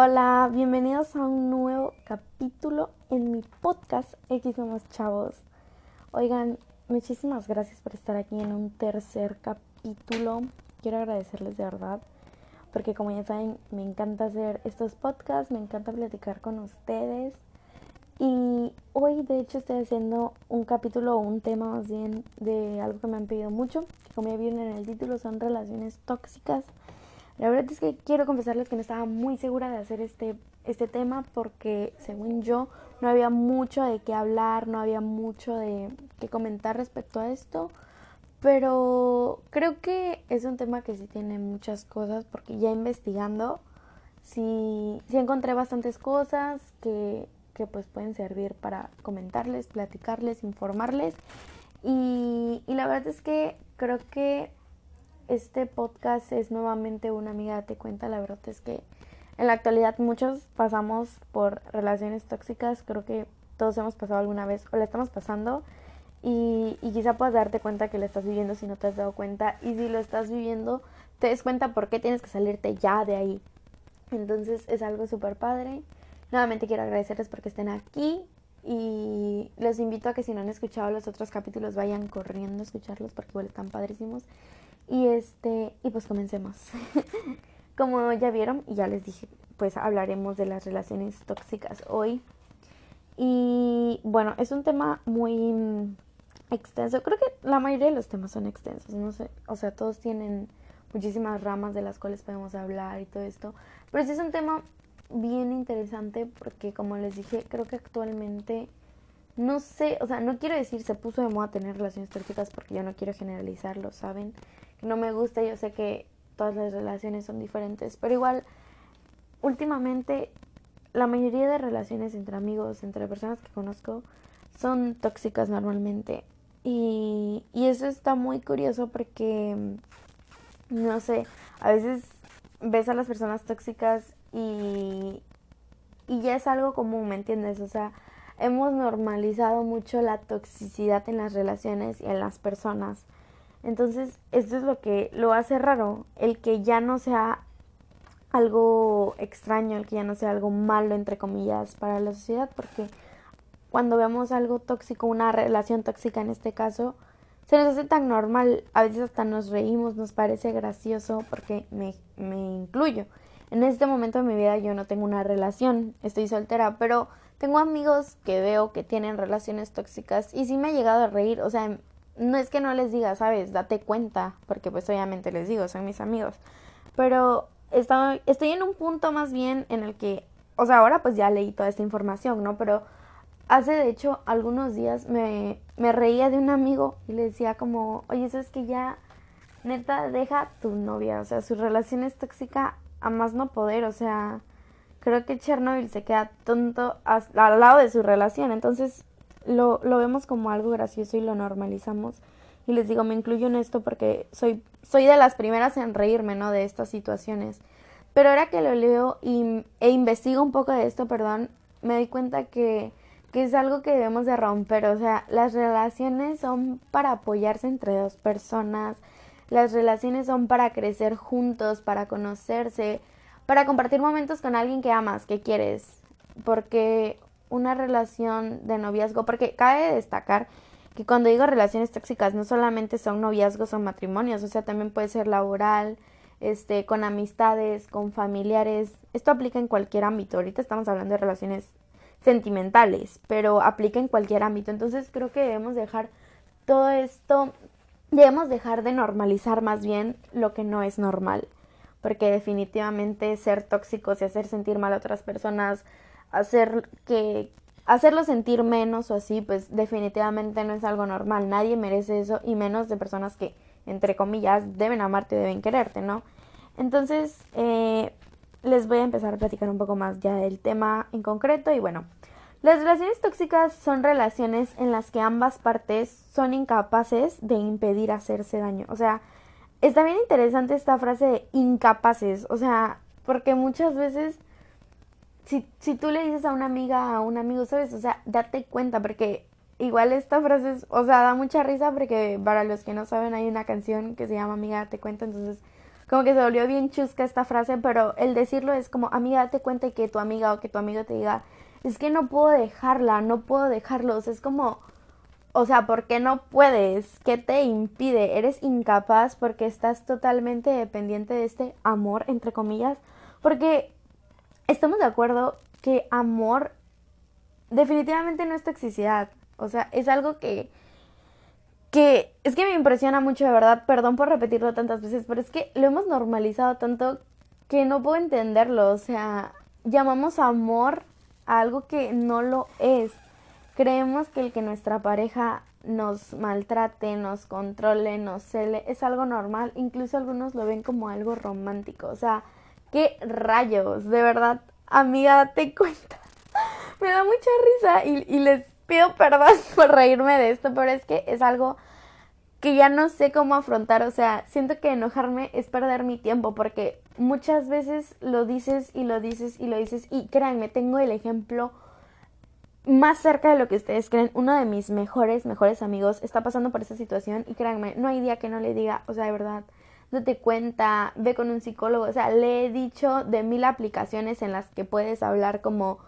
Hola, bienvenidos a un nuevo capítulo en mi podcast X Somos Chavos. Oigan, muchísimas gracias por estar aquí en un tercer capítulo. Quiero agradecerles de verdad, porque como ya saben, me encanta hacer estos podcasts, me encanta platicar con ustedes. Y hoy de hecho estoy haciendo un capítulo o un tema más bien de algo que me han pedido mucho, que como ya vieron en el título son relaciones tóxicas. La verdad es que quiero confesarles que no estaba muy segura de hacer este, este tema porque según yo no había mucho de qué hablar, no había mucho de qué comentar respecto a esto. Pero creo que es un tema que sí tiene muchas cosas porque ya investigando sí, sí encontré bastantes cosas que, que pues pueden servir para comentarles, platicarles, informarles. Y, y la verdad es que creo que este podcast es nuevamente una amiga te cuenta. La verdad es que en la actualidad muchos pasamos por relaciones tóxicas. Creo que todos hemos pasado alguna vez o la estamos pasando. Y, y quizá puedas darte cuenta que la estás viviendo si no te has dado cuenta. Y si lo estás viviendo, te des cuenta por qué tienes que salirte ya de ahí. Entonces es algo súper padre. Nuevamente quiero agradecerles porque estén aquí. Y los invito a que si no han escuchado los otros capítulos vayan corriendo a escucharlos porque igual están padrísimos. Y este, y pues comencemos. Como ya vieron y ya les dije, pues hablaremos de las relaciones tóxicas hoy. Y bueno, es un tema muy extenso. Creo que la mayoría de los temas son extensos, no sé, o sea, todos tienen muchísimas ramas de las cuales podemos hablar y todo esto. Pero sí es un tema bien interesante porque como les dije, creo que actualmente no sé, o sea, no quiero decir se puso de moda tener relaciones tóxicas porque yo no quiero generalizarlo, ¿saben? No me gusta, yo sé que todas las relaciones son diferentes, pero igual últimamente la mayoría de relaciones entre amigos, entre personas que conozco, son tóxicas normalmente. Y, y eso está muy curioso porque, no sé, a veces ves a las personas tóxicas y, y ya es algo común, ¿me entiendes? O sea, hemos normalizado mucho la toxicidad en las relaciones y en las personas. Entonces, esto es lo que lo hace raro, el que ya no sea algo extraño, el que ya no sea algo malo, entre comillas, para la sociedad, porque cuando vemos algo tóxico, una relación tóxica en este caso, se nos hace tan normal, a veces hasta nos reímos, nos parece gracioso, porque me, me incluyo. En este momento de mi vida yo no tengo una relación, estoy soltera, pero tengo amigos que veo que tienen relaciones tóxicas y sí me ha llegado a reír, o sea, no es que no les diga, sabes, date cuenta, porque pues obviamente les digo, son mis amigos, pero estoy, estoy en un punto más bien en el que, o sea, ahora pues ya leí toda esta información, ¿no? Pero hace de hecho algunos días me, me reía de un amigo y le decía como, oye, eso es que ya, neta, deja tu novia, o sea, su relación es tóxica a más no poder, o sea, creo que Chernobyl se queda tonto al lado de su relación, entonces lo, lo vemos como algo gracioso y lo normalizamos. Y les digo, me incluyo en esto porque soy, soy de las primeras en reírme, ¿no? De estas situaciones. Pero ahora que lo leo y, e investigo un poco de esto, perdón, me doy cuenta que, que es algo que debemos de romper. O sea, las relaciones son para apoyarse entre dos personas. Las relaciones son para crecer juntos, para conocerse, para compartir momentos con alguien que amas, que quieres. Porque una relación de noviazgo, porque cabe destacar que cuando digo relaciones tóxicas no solamente son noviazgos o matrimonios, o sea, también puede ser laboral, este, con amistades, con familiares. Esto aplica en cualquier ámbito. Ahorita estamos hablando de relaciones sentimentales, pero aplica en cualquier ámbito. Entonces creo que debemos dejar todo esto, debemos dejar de normalizar más bien lo que no es normal, porque definitivamente ser tóxicos y hacer sentir mal a otras personas hacer que hacerlo sentir menos o así, pues definitivamente no es algo normal. Nadie merece eso y menos de personas que, entre comillas, deben amarte, deben quererte, ¿no? Entonces, eh, les voy a empezar a platicar un poco más ya del tema en concreto y bueno. Las relaciones tóxicas son relaciones en las que ambas partes son incapaces de impedir hacerse daño. O sea, está bien interesante esta frase de incapaces. O sea, porque muchas veces si, si tú le dices a una amiga, a un amigo, ¿sabes? O sea, date cuenta, porque igual esta frase, es, o sea, da mucha risa porque para los que no saben hay una canción que se llama Amiga, date cuenta, entonces como que se volvió bien chusca esta frase, pero el decirlo es como, amiga, date cuenta que tu amiga o que tu amigo te diga, es que no puedo dejarla, no puedo dejarlos, es como, o sea, ¿por qué no puedes? ¿Qué te impide? Eres incapaz porque estás totalmente dependiente de este amor, entre comillas, porque estamos de acuerdo que amor definitivamente no es toxicidad, o sea, es algo que que es que me impresiona mucho, de verdad, perdón por repetirlo tantas veces, pero es que lo hemos normalizado tanto que no puedo entenderlo, o sea, llamamos amor a algo que no lo es. Creemos que el que nuestra pareja nos maltrate, nos controle, nos cele, es algo normal, incluso algunos lo ven como algo romántico, o sea, qué rayos, de verdad, amiga, te cuenta. Me da mucha risa y, y les pido perdón por reírme de esto, pero es que es algo que ya no sé cómo afrontar, o sea, siento que enojarme es perder mi tiempo porque muchas veces lo dices y lo dices y lo dices y créanme, tengo el ejemplo más cerca de lo que ustedes creen. Uno de mis mejores, mejores amigos está pasando por esa situación y créanme, no hay día que no le diga, o sea, de verdad, date cuenta, ve con un psicólogo, o sea, le he dicho de mil aplicaciones en las que puedes hablar como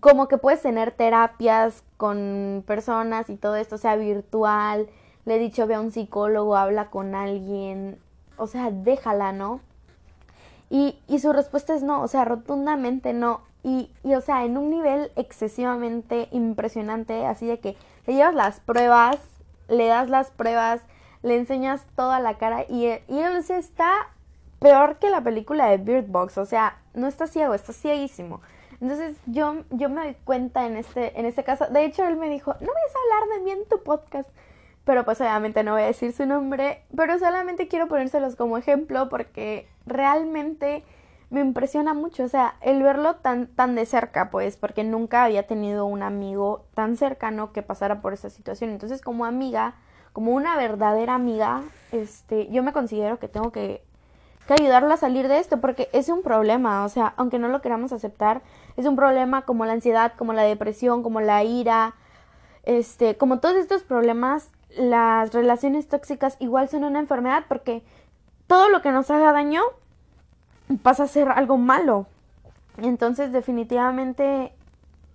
como que puedes tener terapias con personas y todo esto sea virtual. Le he dicho, ve a un psicólogo, habla con alguien. O sea, déjala, ¿no? Y, y su respuesta es no, o sea, rotundamente no. Y, y, o sea, en un nivel excesivamente impresionante, así de que le llevas las pruebas, le das las pruebas, le enseñas toda la cara y, y él está peor que la película de Bird Box, o sea, no está ciego, está cieguísimo. Entonces yo, yo me doy cuenta en este, en este caso. De hecho, él me dijo, no vayas a hablar de mí en tu podcast. Pero pues obviamente no voy a decir su nombre. Pero solamente quiero ponérselos como ejemplo porque realmente me impresiona mucho. O sea, el verlo tan, tan de cerca, pues, porque nunca había tenido un amigo tan cercano que pasara por esa situación. Entonces, como amiga, como una verdadera amiga, este, yo me considero que tengo que que ayudarlo a salir de esto, porque es un problema, o sea, aunque no lo queramos aceptar, es un problema como la ansiedad, como la depresión, como la ira, este, como todos estos problemas, las relaciones tóxicas igual son una enfermedad, porque todo lo que nos haga daño pasa a ser algo malo. Entonces, definitivamente,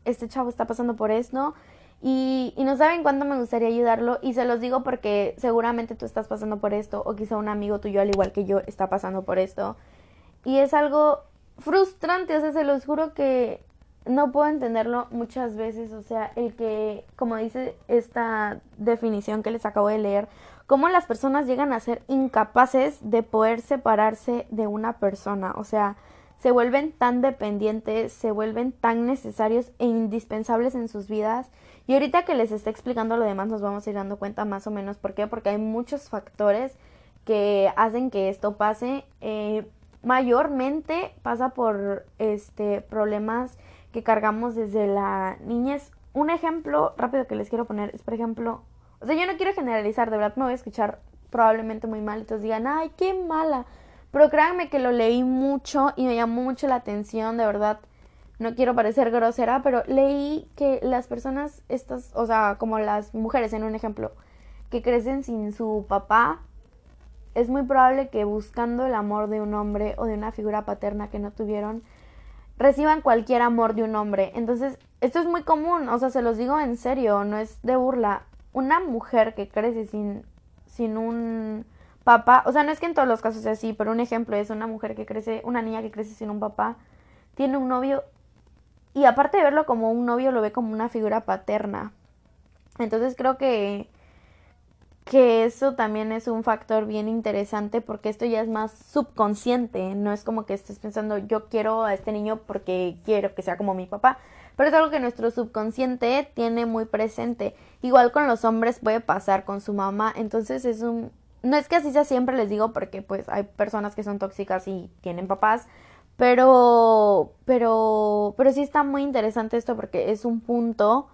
este chavo está pasando por esto y, y, no saben cuánto me gustaría ayudarlo y se los digo porque seguramente tú estás pasando por esto o quizá un amigo tuyo al igual que yo está pasando por esto y es algo frustrante, o sea, se los juro que no puedo entenderlo muchas veces, o sea, el que, como dice esta definición que les acabo de leer, cómo las personas llegan a ser incapaces de poder separarse de una persona, o sea, se vuelven tan dependientes, se vuelven tan necesarios e indispensables en sus vidas y ahorita que les esté explicando lo demás nos vamos a ir dando cuenta más o menos por qué, porque hay muchos factores que hacen que esto pase. Eh, mayormente pasa por este problemas que cargamos desde la niñez. Un ejemplo rápido que les quiero poner es, por ejemplo, o sea, yo no quiero generalizar, de verdad me voy a escuchar probablemente muy mal todos digan, ay, qué mala. Pero créanme que lo leí mucho y me llamó mucho la atención, de verdad no quiero parecer grosera, pero leí que las personas, estas, o sea, como las mujeres en un ejemplo, que crecen sin su papá, es muy probable que buscando el amor de un hombre o de una figura paterna que no tuvieron, reciban cualquier amor de un hombre. Entonces, esto es muy común, o sea, se los digo en serio, no es de burla. Una mujer que crece sin, sin un papá, o sea, no es que en todos los casos sea así, pero un ejemplo es una mujer que crece, una niña que crece sin un papá, tiene un novio y aparte de verlo como un novio, lo ve como una figura paterna. Entonces creo que, que eso también es un factor bien interesante porque esto ya es más subconsciente. No es como que estés pensando, yo quiero a este niño porque quiero que sea como mi papá. Pero es algo que nuestro subconsciente tiene muy presente. Igual con los hombres puede pasar con su mamá. Entonces es un... No es que así sea siempre, les digo, porque pues hay personas que son tóxicas y tienen papás pero, pero, pero sí está muy interesante esto porque es un punto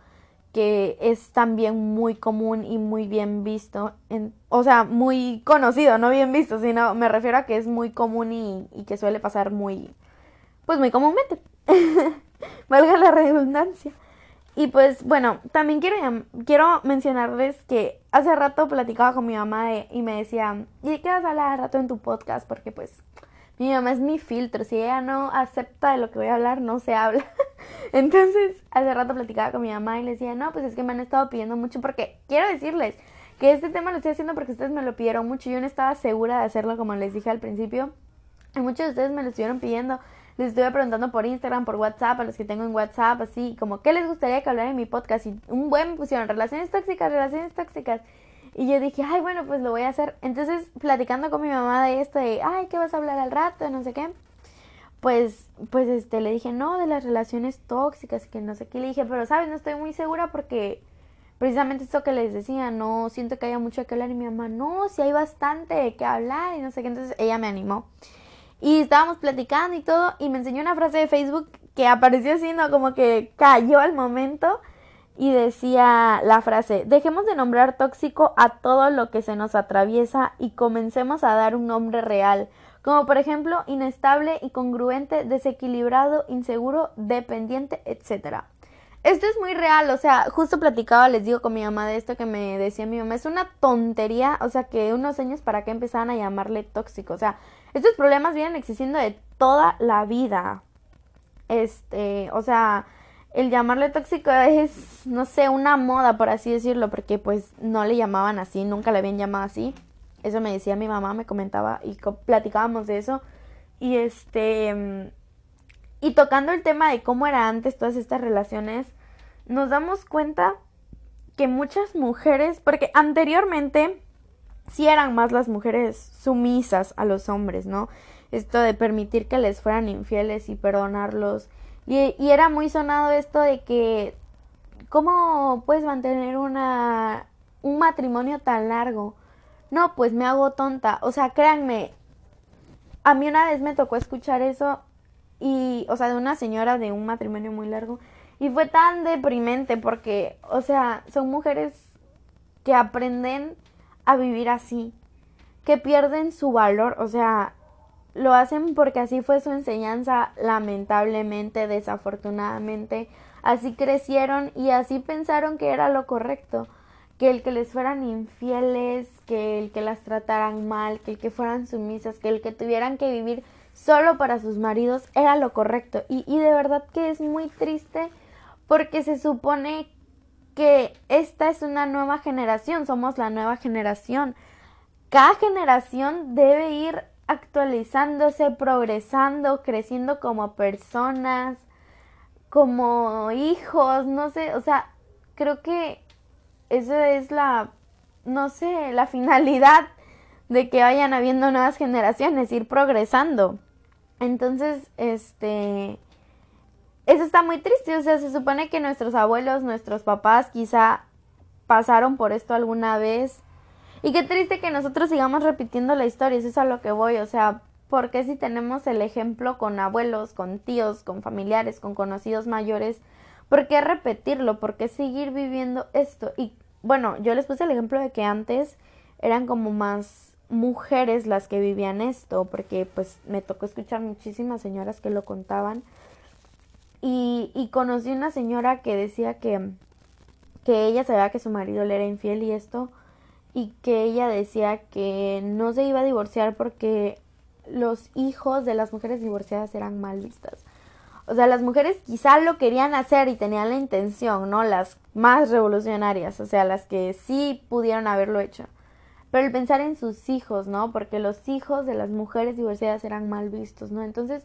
que es también muy común y muy bien visto, en, o sea, muy conocido, no bien visto, sino me refiero a que es muy común y, y que suele pasar muy, pues muy comúnmente, valga la redundancia. Y pues bueno, también quiero, quiero mencionarles que hace rato platicaba con mi mamá y me decía, ¿y qué vas a hablar rato en tu podcast? Porque pues mi mamá es mi filtro, si ella no acepta de lo que voy a hablar, no se habla. Entonces, hace rato platicaba con mi mamá y le decía, no, pues es que me han estado pidiendo mucho porque quiero decirles que este tema lo estoy haciendo porque ustedes me lo pidieron mucho. Yo no estaba segura de hacerlo como les dije al principio. Y muchos de ustedes me lo estuvieron pidiendo. Les estuve preguntando por Instagram, por WhatsApp, a los que tengo en WhatsApp, así como, ¿qué les gustaría que hablara en mi podcast? Y un buen pusieron, relaciones tóxicas, relaciones tóxicas. Y yo dije, ay, bueno, pues lo voy a hacer. Entonces, platicando con mi mamá de esto, de, ay, ¿qué vas a hablar al rato? No sé qué. Pues, pues, este, le dije, no, de las relaciones tóxicas, que no sé qué. Le dije, pero, ¿sabes? No estoy muy segura porque precisamente esto que les decía, no siento que haya mucho que hablar. Y mi mamá, no, si hay bastante que hablar y no sé qué. Entonces, ella me animó. Y estábamos platicando y todo, y me enseñó una frase de Facebook que apareció así, ¿no? Como que cayó al momento y decía la frase, dejemos de nombrar tóxico a todo lo que se nos atraviesa y comencemos a dar un nombre real, como por ejemplo inestable, incongruente, desequilibrado, inseguro, dependiente, etc. Esto es muy real, o sea, justo platicaba, les digo con mi mamá de esto que me decía mi mamá, es una tontería, o sea, que unos años para que empezaran a llamarle tóxico, o sea, estos problemas vienen existiendo de toda la vida. Este, o sea, el llamarle tóxico es, no sé, una moda, por así decirlo, porque pues no le llamaban así, nunca le habían llamado así. Eso me decía mi mamá, me comentaba y platicábamos de eso. Y este, y tocando el tema de cómo era antes todas estas relaciones, nos damos cuenta que muchas mujeres, porque anteriormente sí eran más las mujeres sumisas a los hombres, ¿no? Esto de permitir que les fueran infieles y perdonarlos y, era muy sonado esto de que, ¿cómo puedes mantener una, un matrimonio tan largo? No, pues me hago tonta. O sea, créanme, a mí una vez me tocó escuchar eso y, o sea, de una señora de un matrimonio muy largo y fue tan deprimente porque, o sea, son mujeres que aprenden a vivir así, que pierden su valor, o sea, lo hacen porque así fue su enseñanza, lamentablemente, desafortunadamente. Así crecieron y así pensaron que era lo correcto, que el que les fueran infieles, que el que las trataran mal, que el que fueran sumisas, que el que tuvieran que vivir solo para sus maridos era lo correcto. Y, y de verdad que es muy triste porque se supone que esta es una nueva generación, somos la nueva generación. Cada generación debe ir actualizándose, progresando, creciendo como personas, como hijos, no sé, o sea, creo que esa es la, no sé, la finalidad de que vayan habiendo nuevas generaciones, ir progresando. Entonces, este, eso está muy triste, o sea, se supone que nuestros abuelos, nuestros papás quizá pasaron por esto alguna vez y qué triste que nosotros sigamos repitiendo la historia, eso es a lo que voy, o sea, ¿por qué si tenemos el ejemplo con abuelos, con tíos, con familiares, con conocidos mayores, ¿por qué repetirlo? ¿Por qué seguir viviendo esto? Y bueno, yo les puse el ejemplo de que antes eran como más mujeres las que vivían esto, porque pues me tocó escuchar muchísimas señoras que lo contaban. Y, y conocí una señora que decía que, que ella sabía que su marido le era infiel y esto y que ella decía que no se iba a divorciar porque los hijos de las mujeres divorciadas eran mal vistas. O sea, las mujeres quizá lo querían hacer y tenían la intención, ¿no? Las más revolucionarias, o sea, las que sí pudieron haberlo hecho. Pero el pensar en sus hijos, ¿no? Porque los hijos de las mujeres divorciadas eran mal vistos, ¿no? Entonces,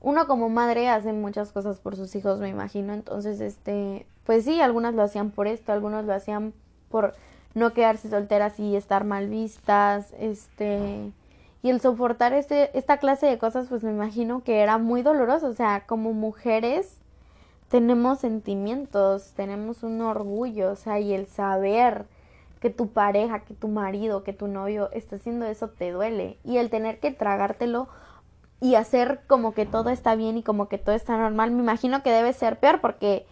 uno como madre hace muchas cosas por sus hijos, me imagino. Entonces, este, pues sí, algunas lo hacían por esto, algunos lo hacían por no quedarse solteras y estar mal vistas, este, y el soportar este, esta clase de cosas, pues me imagino que era muy doloroso, o sea, como mujeres tenemos sentimientos, tenemos un orgullo, o sea, y el saber que tu pareja, que tu marido, que tu novio está haciendo eso te duele, y el tener que tragártelo y hacer como que todo está bien y como que todo está normal, me imagino que debe ser peor porque,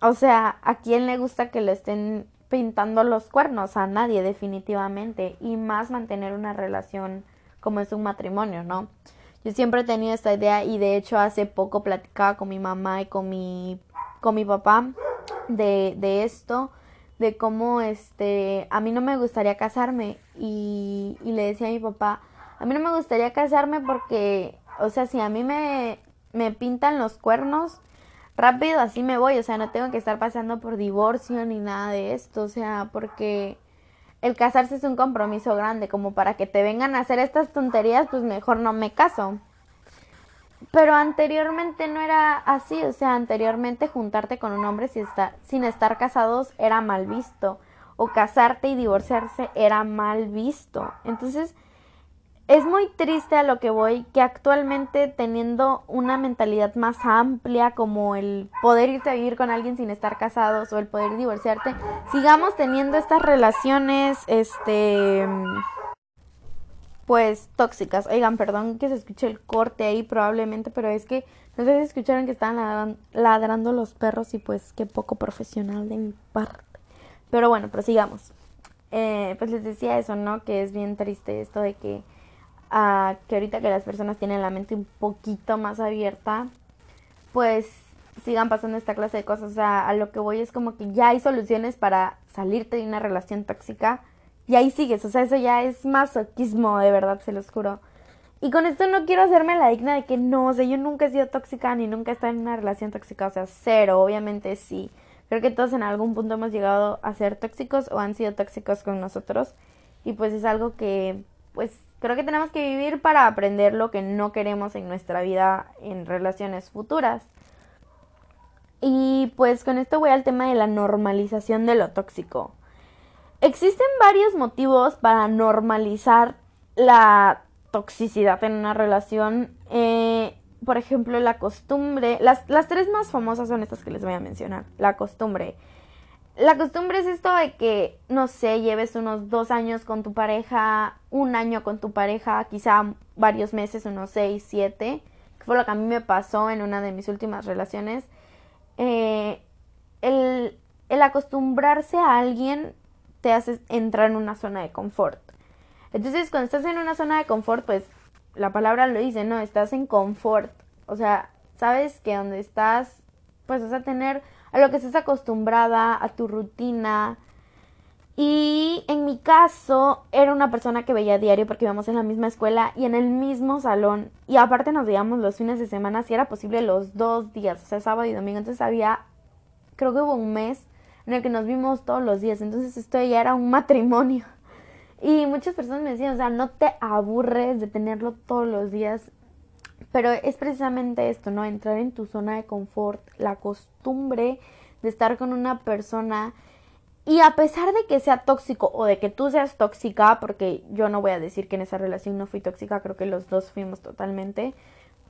o sea, ¿a quién le gusta que le estén pintando los cuernos a nadie definitivamente y más mantener una relación como es un matrimonio, ¿no? Yo siempre he tenido esta idea y de hecho hace poco platicaba con mi mamá y con mi con mi papá de, de esto, de cómo este, a mí no me gustaría casarme y, y le decía a mi papá, a mí no me gustaría casarme porque, o sea, si a mí me, me pintan los cuernos, rápido así me voy, o sea, no tengo que estar pasando por divorcio ni nada de esto, o sea, porque el casarse es un compromiso grande, como para que te vengan a hacer estas tonterías, pues mejor no me caso. Pero anteriormente no era así, o sea, anteriormente juntarte con un hombre sin estar, sin estar casados era mal visto, o casarte y divorciarse era mal visto. Entonces, es muy triste a lo que voy que actualmente teniendo una mentalidad más amplia como el poder irte a vivir con alguien sin estar casados o el poder divorciarte, sigamos teniendo estas relaciones este pues tóxicas. Oigan, perdón que se escuche el corte ahí probablemente, pero es que no sé si escucharon que estaban ladrando los perros y pues qué poco profesional de mi parte. Pero bueno, prosigamos. Eh, pues les decía eso, ¿no? Que es bien triste esto de que a que ahorita que las personas tienen la mente un poquito más abierta, pues sigan pasando esta clase de cosas. O sea, a lo que voy es como que ya hay soluciones para salirte de una relación tóxica y ahí sigues. O sea, eso ya es masoquismo, de verdad, se los juro. Y con esto no quiero hacerme la digna de que no, o sea, yo nunca he sido tóxica ni nunca he estado en una relación tóxica, o sea, cero, obviamente sí. Creo que todos en algún punto hemos llegado a ser tóxicos o han sido tóxicos con nosotros. Y pues es algo que, pues, Creo que tenemos que vivir para aprender lo que no queremos en nuestra vida en relaciones futuras. Y pues con esto voy al tema de la normalización de lo tóxico. Existen varios motivos para normalizar la toxicidad en una relación. Eh, por ejemplo, la costumbre. Las, las tres más famosas son estas que les voy a mencionar. La costumbre la costumbre es esto de que, no sé, lleves unos dos años con tu pareja, un año con tu pareja, quizá varios meses, unos seis, siete, que fue lo que a mí me pasó en una de mis últimas relaciones. Eh, el, el acostumbrarse a alguien te hace entrar en una zona de confort. Entonces, cuando estás en una zona de confort, pues la palabra lo dice, ¿no? Estás en confort. O sea, sabes que donde estás, pues vas a tener a lo que estés acostumbrada, a tu rutina. Y en mi caso, era una persona que veía diario porque íbamos en la misma escuela y en el mismo salón. Y aparte nos veíamos los fines de semana, si era posible los dos días, o sea, sábado y domingo. Entonces había, creo que hubo un mes en el que nos vimos todos los días. Entonces esto ya era un matrimonio. Y muchas personas me decían, o sea, no te aburres de tenerlo todos los días. Pero es precisamente esto, ¿no? Entrar en tu zona de confort, la costumbre de estar con una persona y a pesar de que sea tóxico o de que tú seas tóxica, porque yo no voy a decir que en esa relación no fui tóxica, creo que los dos fuimos totalmente,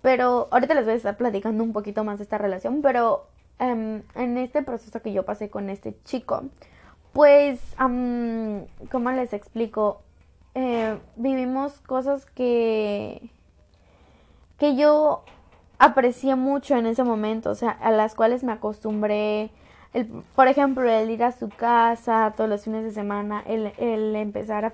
pero ahorita les voy a estar platicando un poquito más de esta relación, pero em, en este proceso que yo pasé con este chico, pues, ¿cómo les explico? Eh, vivimos cosas que que yo aprecié mucho en ese momento, o sea, a las cuales me acostumbré. El, por ejemplo, el ir a su casa todos los fines de semana, el, el empezar a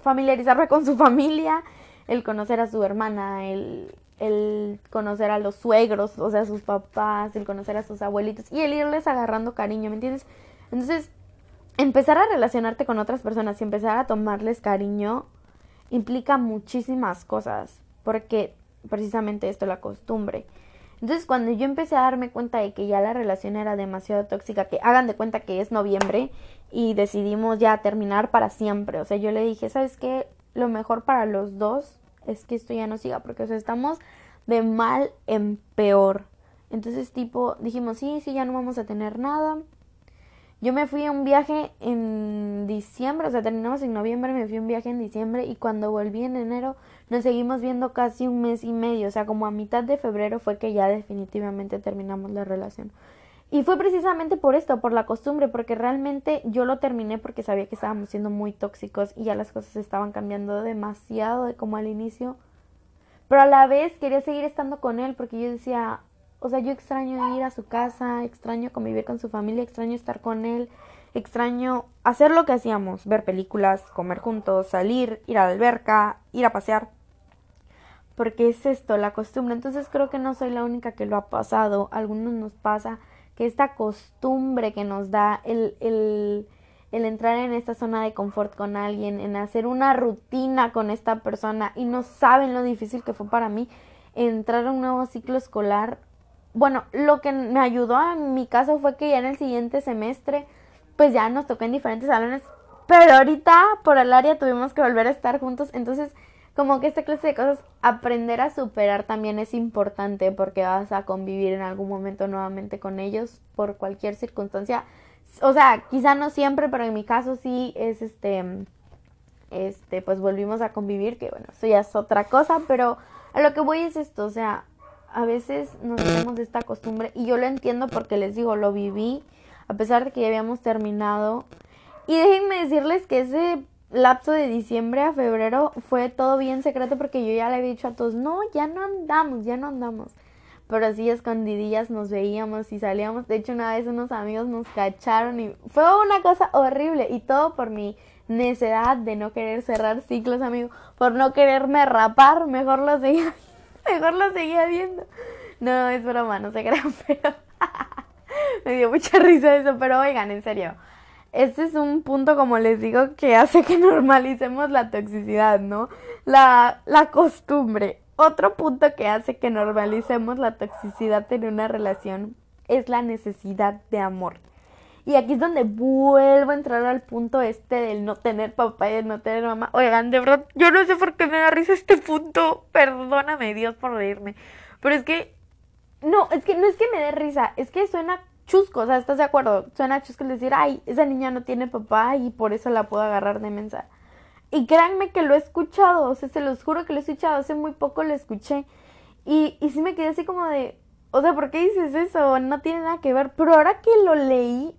familiarizarme con su familia, el conocer a su hermana, el, el conocer a los suegros, o sea, a sus papás, el conocer a sus abuelitos y el irles agarrando cariño, ¿me entiendes? Entonces, empezar a relacionarte con otras personas y empezar a tomarles cariño implica muchísimas cosas, porque precisamente esto, la costumbre. Entonces cuando yo empecé a darme cuenta de que ya la relación era demasiado tóxica, que hagan de cuenta que es noviembre y decidimos ya terminar para siempre. O sea, yo le dije, ¿sabes qué? Lo mejor para los dos es que esto ya no siga, porque estamos de mal en peor. Entonces tipo dijimos, sí, sí, ya no vamos a tener nada. Yo me fui a un viaje en diciembre, o sea, terminamos en noviembre, me fui a un viaje en diciembre y cuando volví en enero nos seguimos viendo casi un mes y medio, o sea, como a mitad de febrero fue que ya definitivamente terminamos la relación. Y fue precisamente por esto, por la costumbre, porque realmente yo lo terminé porque sabía que estábamos siendo muy tóxicos y ya las cosas estaban cambiando demasiado de como al inicio. Pero a la vez quería seguir estando con él porque yo decía, o sea, yo extraño ir a su casa, extraño convivir con su familia, extraño estar con él, extraño hacer lo que hacíamos, ver películas, comer juntos, salir, ir a la alberca, ir a pasear. Porque es esto, la costumbre. Entonces creo que no soy la única que lo ha pasado. Algunos nos pasa que esta costumbre que nos da el, el, el entrar en esta zona de confort con alguien, en hacer una rutina con esta persona y no saben lo difícil que fue para mí entrar a un nuevo ciclo escolar. Bueno, lo que me ayudó en mi caso fue que ya en el siguiente semestre pues ya nos tocó en diferentes salones, pero ahorita por el área tuvimos que volver a estar juntos, entonces como que esta clase de cosas, aprender a superar también es importante porque vas a convivir en algún momento nuevamente con ellos por cualquier circunstancia. O sea, quizá no siempre, pero en mi caso sí es este, este, pues volvimos a convivir, que bueno, eso ya es otra cosa, pero a lo que voy es esto, o sea, a veces nos tenemos de esta costumbre y yo lo entiendo porque les digo, lo viví a pesar de que ya habíamos terminado. Y déjenme decirles que ese lapso de diciembre a febrero fue todo bien secreto porque yo ya le había dicho a todos, no, ya no andamos, ya no andamos. Pero así escondidillas nos veíamos y salíamos. De hecho, una vez unos amigos nos cacharon y fue una cosa horrible. Y todo por mi necedad de no querer cerrar ciclos, amigo. Por no quererme rapar, mejor lo seguía, mejor lo seguía viendo. No, es broma, no se crean, pero me dio mucha risa eso. Pero oigan, en serio este es un punto, como les digo, que hace que normalicemos la toxicidad, ¿no? La, la costumbre. Otro punto que hace que normalicemos la toxicidad en una relación es la necesidad de amor. Y aquí es donde vuelvo a entrar al punto este del no tener papá y el no tener mamá. Oigan, de verdad, yo no sé por qué me da risa este punto. Perdóname, Dios, por reírme. Pero es que, no, es que no es que me dé risa, es que suena chusco, o sea, ¿estás de acuerdo? Suena chusco el decir, ay, esa niña no tiene papá y por eso la puedo agarrar de mensa. Y créanme que lo he escuchado, o sea, se los juro que lo he escuchado, hace muy poco lo escuché. Y, y sí me quedé así como de, o sea, ¿por qué dices eso? No tiene nada que ver. Pero ahora que lo leí,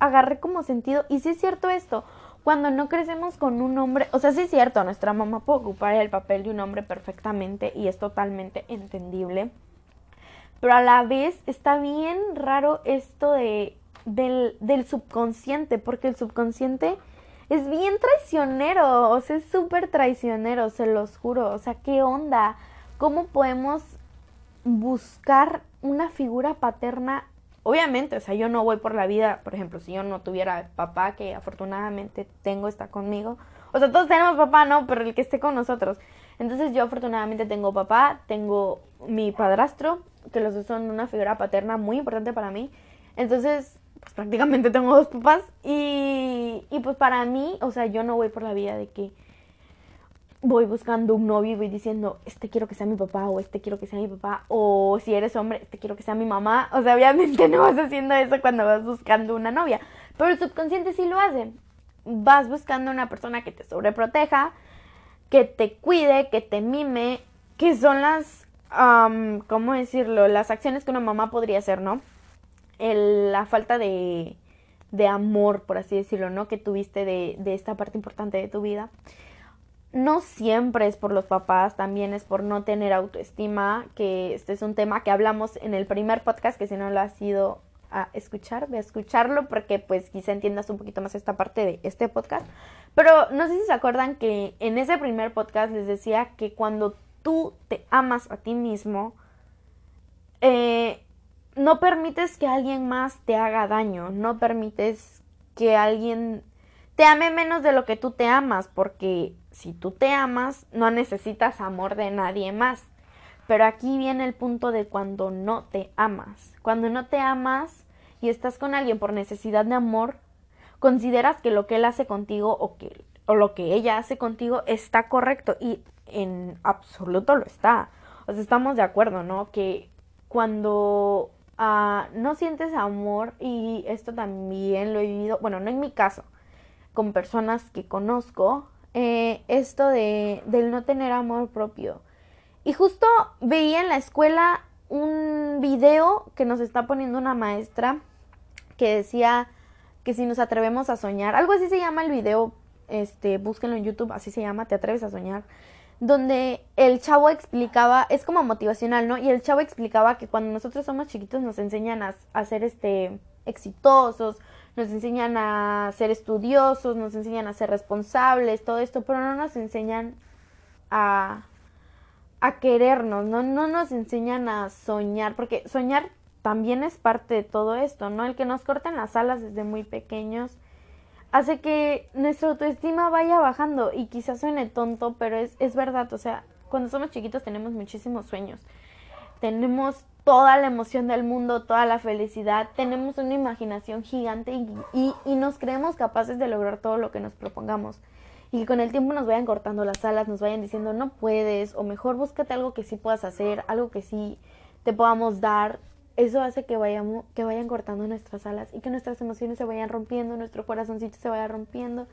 agarré como sentido. Y sí es cierto esto, cuando no crecemos con un hombre, o sea, sí es cierto, nuestra mamá puede ocupar el papel de un hombre perfectamente y es totalmente entendible pero a la vez está bien raro esto de, del, del subconsciente, porque el subconsciente es bien traicionero, o sea, es súper traicionero, se los juro. O sea, ¿qué onda? ¿Cómo podemos buscar una figura paterna? Obviamente, o sea, yo no voy por la vida, por ejemplo, si yo no tuviera papá, que afortunadamente tengo, está conmigo. O sea, todos tenemos papá, ¿no? Pero el que esté con nosotros. Entonces yo afortunadamente tengo papá, tengo mi padrastro, que los dos son una figura paterna muy importante para mí. Entonces, pues prácticamente tengo dos papás y, y pues para mí, o sea, yo no voy por la vida de que voy buscando un novio y voy diciendo, este quiero que sea mi papá o este quiero que sea mi papá o si eres hombre, este quiero que sea mi mamá. O sea, obviamente no vas haciendo eso cuando vas buscando una novia, pero el subconsciente sí lo hace. Vas buscando una persona que te sobreproteja, que te cuide, que te mime, que son las, ¿cómo decirlo? Las acciones que una mamá podría hacer, ¿no? la falta de, de amor, por así decirlo, ¿no? Que tuviste de, de esta parte importante de tu vida. No siempre es por los papás, también es por no tener autoestima, que este es un tema que hablamos en el primer podcast, que si no lo has ido a escuchar, ve a escucharlo porque pues quizá entiendas un poquito más esta parte de este podcast. Pero no sé si se acuerdan que en ese primer podcast les decía que cuando tú te amas a ti mismo, eh, no permites que alguien más te haga daño, no permites que alguien te ame menos de lo que tú te amas, porque si tú te amas, no necesitas amor de nadie más. Pero aquí viene el punto de cuando no te amas. Cuando no te amas y estás con alguien por necesidad de amor, consideras que lo que él hace contigo o que o lo que ella hace contigo está correcto y en absoluto lo está. O sea, estamos de acuerdo, ¿no? Que cuando ah, no sientes amor y esto también lo he vivido, bueno, no en mi caso, con personas que conozco, eh, esto de del no tener amor propio. Y justo veía en la escuela un video que nos está poniendo una maestra que decía que si nos atrevemos a soñar, algo así se llama el video, este, búsquenlo en YouTube, así se llama, te atreves a soñar, donde el chavo explicaba, es como motivacional, ¿no? Y el chavo explicaba que cuando nosotros somos chiquitos nos enseñan a, ser este exitosos, nos enseñan a ser estudiosos, nos enseñan a ser responsables, todo esto, pero no nos enseñan a, a querernos, ¿no? no nos enseñan a soñar, porque soñar también es parte de todo esto, ¿no? El que nos corten las alas desde muy pequeños hace que nuestra autoestima vaya bajando y quizás suene tonto, pero es, es verdad, o sea, cuando somos chiquitos tenemos muchísimos sueños, tenemos toda la emoción del mundo, toda la felicidad, tenemos una imaginación gigante y, y, nos creemos capaces de lograr todo lo que nos propongamos. Y que con el tiempo nos vayan cortando las alas, nos vayan diciendo no puedes, o mejor búscate algo que sí puedas hacer, algo que sí te podamos dar, eso hace que, vayamos, que vayan cortando nuestras alas y que nuestras emociones se vayan rompiendo, nuestro corazoncito se vaya rompiendo.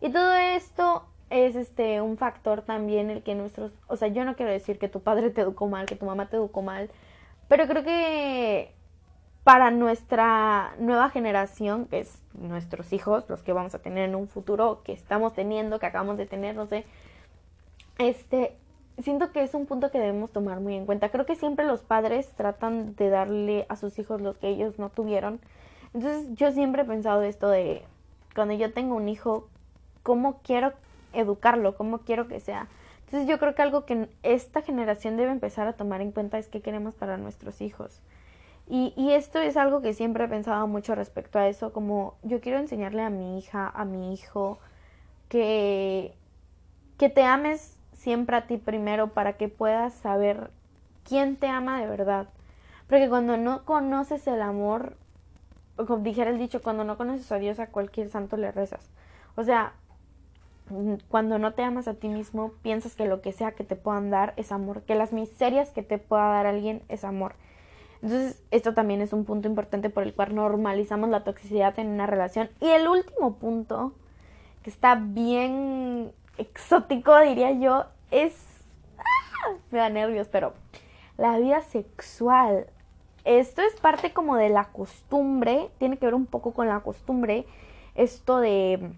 Y todo esto es este un factor también el que nuestros, o sea, yo no quiero decir que tu padre te educó mal, que tu mamá te educó mal, pero creo que para nuestra nueva generación, que es nuestros hijos, los que vamos a tener en un futuro, que estamos teniendo, que acabamos de tener, no sé, este, siento que es un punto que debemos tomar muy en cuenta. Creo que siempre los padres tratan de darle a sus hijos lo que ellos no tuvieron. Entonces yo siempre he pensado esto de cuando yo tengo un hijo, ¿cómo quiero educarlo? ¿Cómo quiero que sea? Entonces yo creo que algo que esta generación debe empezar a tomar en cuenta es qué queremos para nuestros hijos. Y, y esto es algo que siempre he pensado mucho respecto a eso, como yo quiero enseñarle a mi hija, a mi hijo, que, que te ames siempre a ti primero para que puedas saber quién te ama de verdad. Porque cuando no conoces el amor, como dijera el dicho, cuando no conoces a Dios a cualquier santo le rezas. O sea, cuando no te amas a ti mismo, piensas que lo que sea que te puedan dar es amor, que las miserias que te pueda dar alguien es amor. Entonces, esto también es un punto importante por el cual normalizamos la toxicidad en una relación. Y el último punto, que está bien exótico, diría yo, es... ¡Ah! Me da nervios, pero la vida sexual. Esto es parte como de la costumbre, tiene que ver un poco con la costumbre, esto de,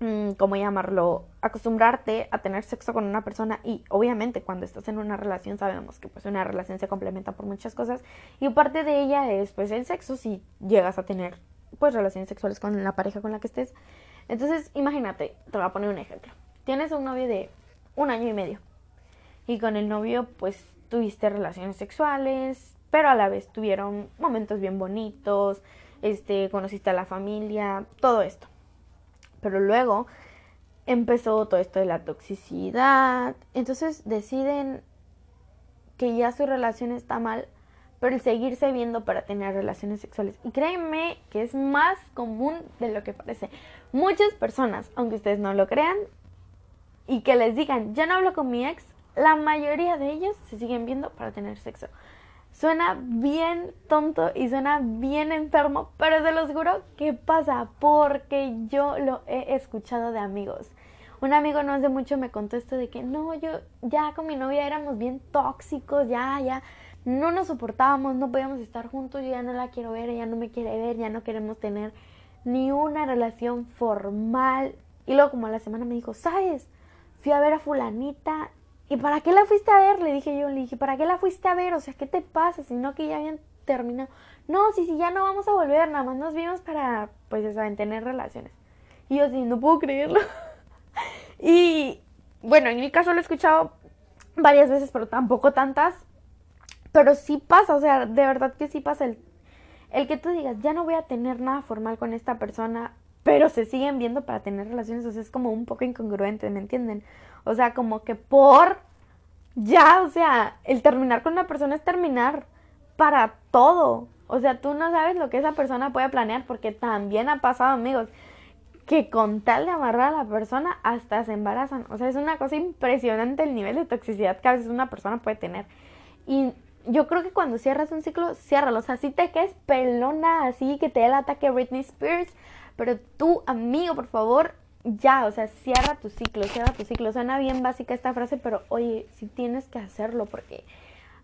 mm, ¿cómo llamarlo? Acostumbrarte a tener sexo con una persona y obviamente cuando estás en una relación sabemos que pues una relación se complementa por muchas cosas y parte de ella es pues el sexo si llegas a tener pues relaciones sexuales con la pareja con la que estés. Entonces imagínate, te voy a poner un ejemplo tienes un novio de un año y medio y con el novio pues tuviste relaciones sexuales, pero a la vez tuvieron momentos bien bonitos, este, conociste a la familia, todo esto. Pero luego empezó todo esto de la toxicidad, entonces deciden que ya su relación está mal, pero el seguirse viendo para tener relaciones sexuales. Y créanme que es más común de lo que parece. Muchas personas, aunque ustedes no lo crean, y que les digan, ya no hablo con mi ex, la mayoría de ellos se siguen viendo para tener sexo. Suena bien tonto y suena bien enfermo, pero se los juro que pasa porque yo lo he escuchado de amigos. Un amigo no hace mucho me contó esto de que no, yo ya con mi novia éramos bien tóxicos, ya, ya, no nos soportábamos, no podíamos estar juntos, yo ya no la quiero ver, ella no me quiere ver, ya no queremos tener ni una relación formal. Y luego como a la semana me dijo, ¿sabes? Fui a ver a fulanita. ¿Y para qué la fuiste a ver? Le dije yo, le dije, ¿para qué la fuiste a ver? O sea, ¿qué te pasa? Si no que ya habían terminado. No, sí, sí, ya no vamos a volver, nada más nos vimos para, pues, saben, tener relaciones. Y yo sí, no puedo creerlo. y, bueno, en mi caso lo he escuchado varias veces, pero tampoco tantas. Pero sí pasa, o sea, de verdad que sí pasa el, el que tú digas, ya no voy a tener nada formal con esta persona, pero se siguen viendo para tener relaciones, o sea, es como un poco incongruente, ¿me entienden? O sea, como que por ya, o sea, el terminar con una persona es terminar para todo. O sea, tú no sabes lo que esa persona puede planear porque también ha pasado, amigos, que con tal de amarrar a la persona hasta se embarazan. O sea, es una cosa impresionante el nivel de toxicidad que a veces una persona puede tener. Y yo creo que cuando cierras un ciclo, ciérralo. O sea, si te quedes pelona así, que te dé el ataque Britney Spears, pero tú, amigo, por favor, ya, o sea, cierra tu ciclo, cierra tu ciclo. Suena bien básica esta frase, pero oye, si tienes que hacerlo porque